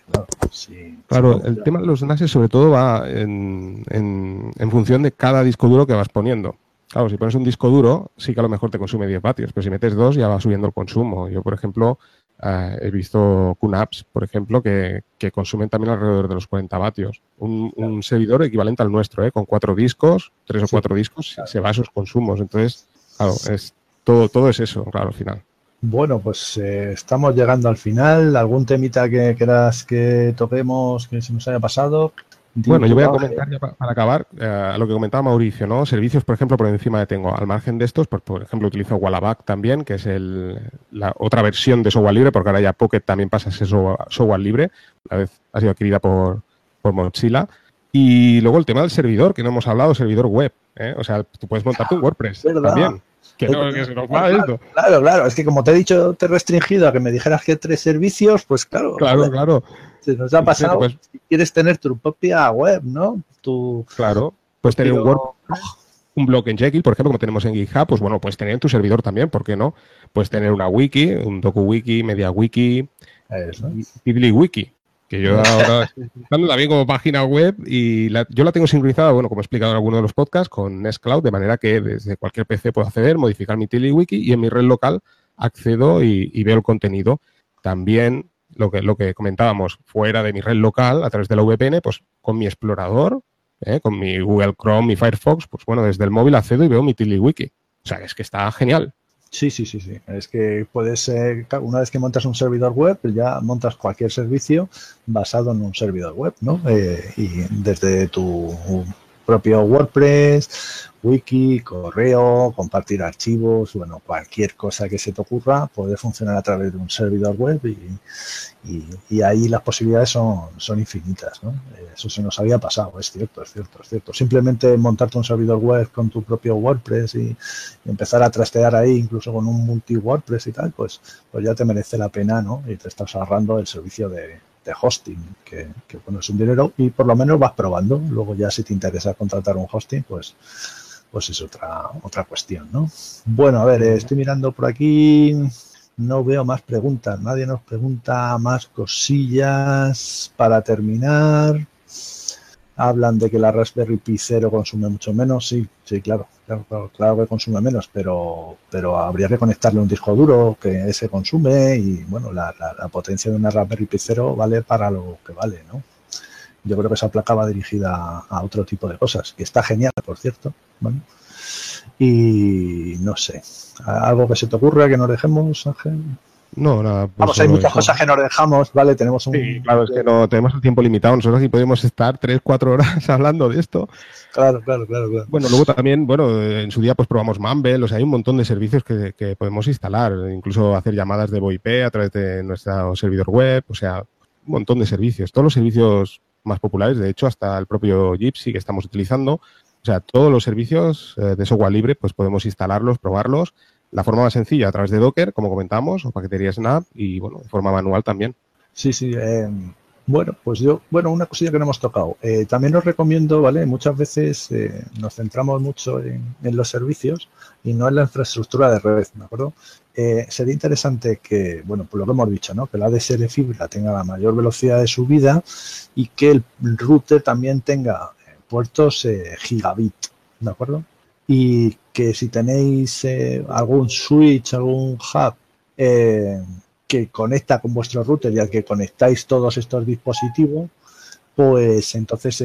Claro, el tema de los NASes sobre todo va en, en, función de cada disco duro que vas poniendo. Claro, si pones un disco duro, sí que a lo mejor te consume 10 vatios, pero si metes dos ya va subiendo el consumo. Yo, por ejemplo, eh, he visto QNAPs, por ejemplo, que, consumen también alrededor de los 40 vatios. Un, servidor equivalente al nuestro, ¿eh? con cuatro discos, tres o cuatro discos, se va a esos consumos. Entonces, claro, es todo, es eso, claro, al final. Bueno, pues eh, estamos llegando al final. ¿Algún temita que quieras que toquemos que se nos haya pasado? Bueno, yo voy a comentar ya para, acabar eh, lo que comentaba Mauricio, ¿no? Servicios, por ejemplo, por encima de tengo. Al margen de estos, pues, por ejemplo, utilizo Wallaback también, que es el, la otra versión de software libre, porque ahora ya Pocket también pasa a ser software, libre. Una vez ha sido adquirida por, por Mozilla. Y luego el tema del servidor, que no hemos hablado, servidor web. ¿eh? O sea, tú puedes montarte un WordPress también. Que no, que se nos va esto. Claro, claro, es que como te he dicho, te he restringido a que me dijeras que tres servicios, pues claro. Claro, claro. Se nos ha pasado, pues si quieres tener tu propia web, ¿no? Tu, claro, puedes tener un WordPress, un blog en Jekyll, por ejemplo, como tenemos en GitHub, pues bueno, puedes tener en tu servidor también, ¿por qué no? Puedes tener una wiki, un DocuWiki, MediaWiki, Wiki que yo ahora estoy también como página web y yo la tengo sincronizada, bueno, como he explicado en alguno de los podcasts, con Nextcloud, de manera que desde cualquier PC puedo acceder, modificar mi TiddlyWiki y en mi red local accedo y, veo el contenido. También lo que, lo que comentábamos, fuera de mi red local, a través de la VPN, pues con mi explorador, ¿eh? con mi Google Chrome, mi Firefox, pues bueno, desde el móvil accedo y veo mi TiddlyWiki. O sea, es que está genial. Sí, sí, sí, sí. Es que puedes, ser una vez que montas un servidor web, ya montas cualquier servicio basado en un servidor web, ¿no? Eh, y desde tu propio WordPress, wiki, correo, compartir archivos, bueno, cualquier cosa que se te ocurra puede funcionar a través de un servidor web y, ahí las posibilidades son, son infinitas, ¿no? Eso se nos había pasado, es cierto, es cierto, es cierto. Simplemente montarte un servidor web con tu propio WordPress y, empezar a trastear ahí, incluso con un multi WordPress y tal, pues, pues ya te merece la pena, ¿no? Y te estás ahorrando el servicio de, hosting, que, que bueno, es un dinero y por lo menos vas probando. Luego ya si te interesa contratar un hosting, pues pues es otra, otra cuestión, ¿no? Bueno, a ver, estoy mirando por aquí, no veo más preguntas, nadie nos pregunta más cosillas para terminar. Hablan de que la Raspberry Pi 0 consume mucho menos, sí, sí, claro, claro, claro, que consume menos, pero, pero habría que conectarle un disco duro que ese consume y bueno, la, la potencia de una Raspberry Pi 0 vale para lo que vale, ¿no? Yo creo que esa placa va dirigida a otro tipo de cosas, que está genial, por cierto. Y no sé, ¿algo que se te ocurra que nos dejemos, Ángel? No, nada. Pues Vamos, hay muchas cosas que nos dejamos, ¿vale? Tenemos un... Sí, claro, es que no tenemos el tiempo limitado. Nosotros aquí podemos estar tres, cuatro horas hablando de esto. Claro, claro, claro, claro. Bueno, luego también, bueno, en su día pues probamos Mumble, o sea, hay un montón de servicios que, que podemos instalar, incluso hacer llamadas de VoIP a través de nuestro servidor web, o sea, un montón de servicios. Todos los servicios más populares, de hecho, hasta el propio Gypsy que estamos utilizando. O sea, todos los servicios eh, de software libre, pues podemos instalarlos, probarlos. La forma más sencilla a través de Docker, como comentamos, o paquetería Snap, y bueno, de forma manual también. Sí, sí. Eh, bueno, pues yo, bueno, una cosilla que no hemos tocado. Eh, también os recomiendo, ¿vale? Muchas veces nos centramos mucho en, los servicios y no en la infraestructura de red, ¿de acuerdo? Eh, sería interesante que, bueno, por lo que hemos dicho, ¿no? Que la DSL fibra tenga la mayor velocidad de subida y que el router también tenga eh, puertos eh, gigabit, ¿de acuerdo? Y que si tenéis algún switch, algún hub que conecta con vuestro router y al que conectáis todos estos dispositivos, pues entonces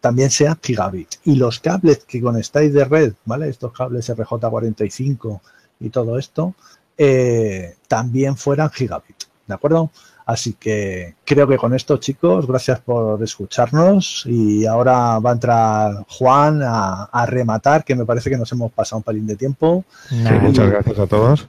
también sea gigabit. Y los cables que conectáis de red, ¿vale? Estos cables RJ45 y todo esto, eh, también fueran gigabit, ¿de acuerdo? Así que creo que con esto, chicos, gracias por escucharnos y ahora va a entrar Juan a, rematar, que me parece que nos hemos pasado un pelín de tiempo. muchas gracias a todos.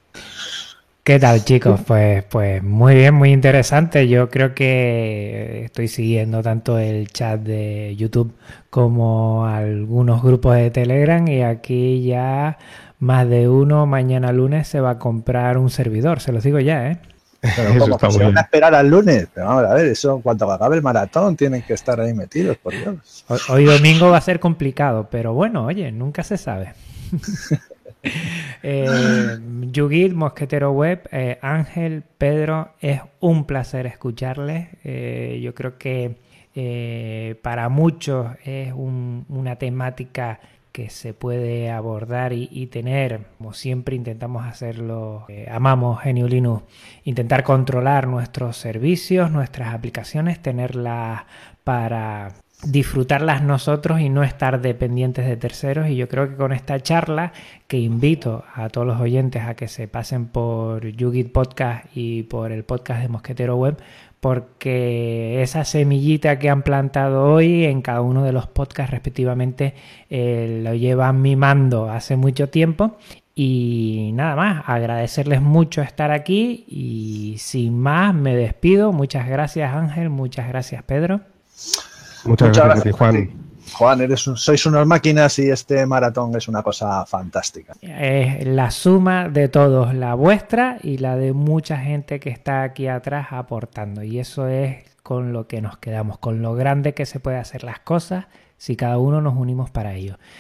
¿Qué tal, chicos? Pues, pues muy bien, muy interesante. Yo creo que estoy siguiendo tanto el chat de YouTube como algunos grupos de Telegram y aquí ya más de uno mañana lunes se va a comprar un servidor, se los digo ya, ¿eh? Pero ¿cómo? Pues se van a esperar al lunes. Pero vamos a ver, eso cuando acabe el maratón tienen que estar ahí metidos, por Dios. Hoy, domingo va a ser complicado, pero bueno, oye, nunca se sabe. eh, Yugit, Mosquetero Web, eh, Ángel, Pedro, es un placer escucharles. Eh, yo creo que eh, para muchos es una temática que se puede abordar y, tener, como siempre intentamos hacerlo, eh, amamos Genio Linux, intentar controlar nuestros servicios, nuestras aplicaciones, tenerlas para disfrutarlas nosotros y no estar dependientes de terceros. Y yo creo que con esta charla, que invito a todos los oyentes a que se pasen por YouGit Podcast y por el podcast de Mosquetero Web, porque esa semillita que han plantado hoy en cada uno de los podcasts respectivamente eh, lo llevan mimando hace mucho tiempo. Y nada más, agradecerles mucho estar aquí y sin más me despido. Muchas gracias Ángel, muchas gracias Pedro. Muchas, gracias, Juan. Juan, eres sois unas máquinas y este maratón es una cosa fantástica. Es la suma de todos, la vuestra y la de mucha gente que está aquí atrás aportando. Y eso es con lo que nos quedamos, con lo grande que se puede hacer las cosas si cada uno nos unimos para ello.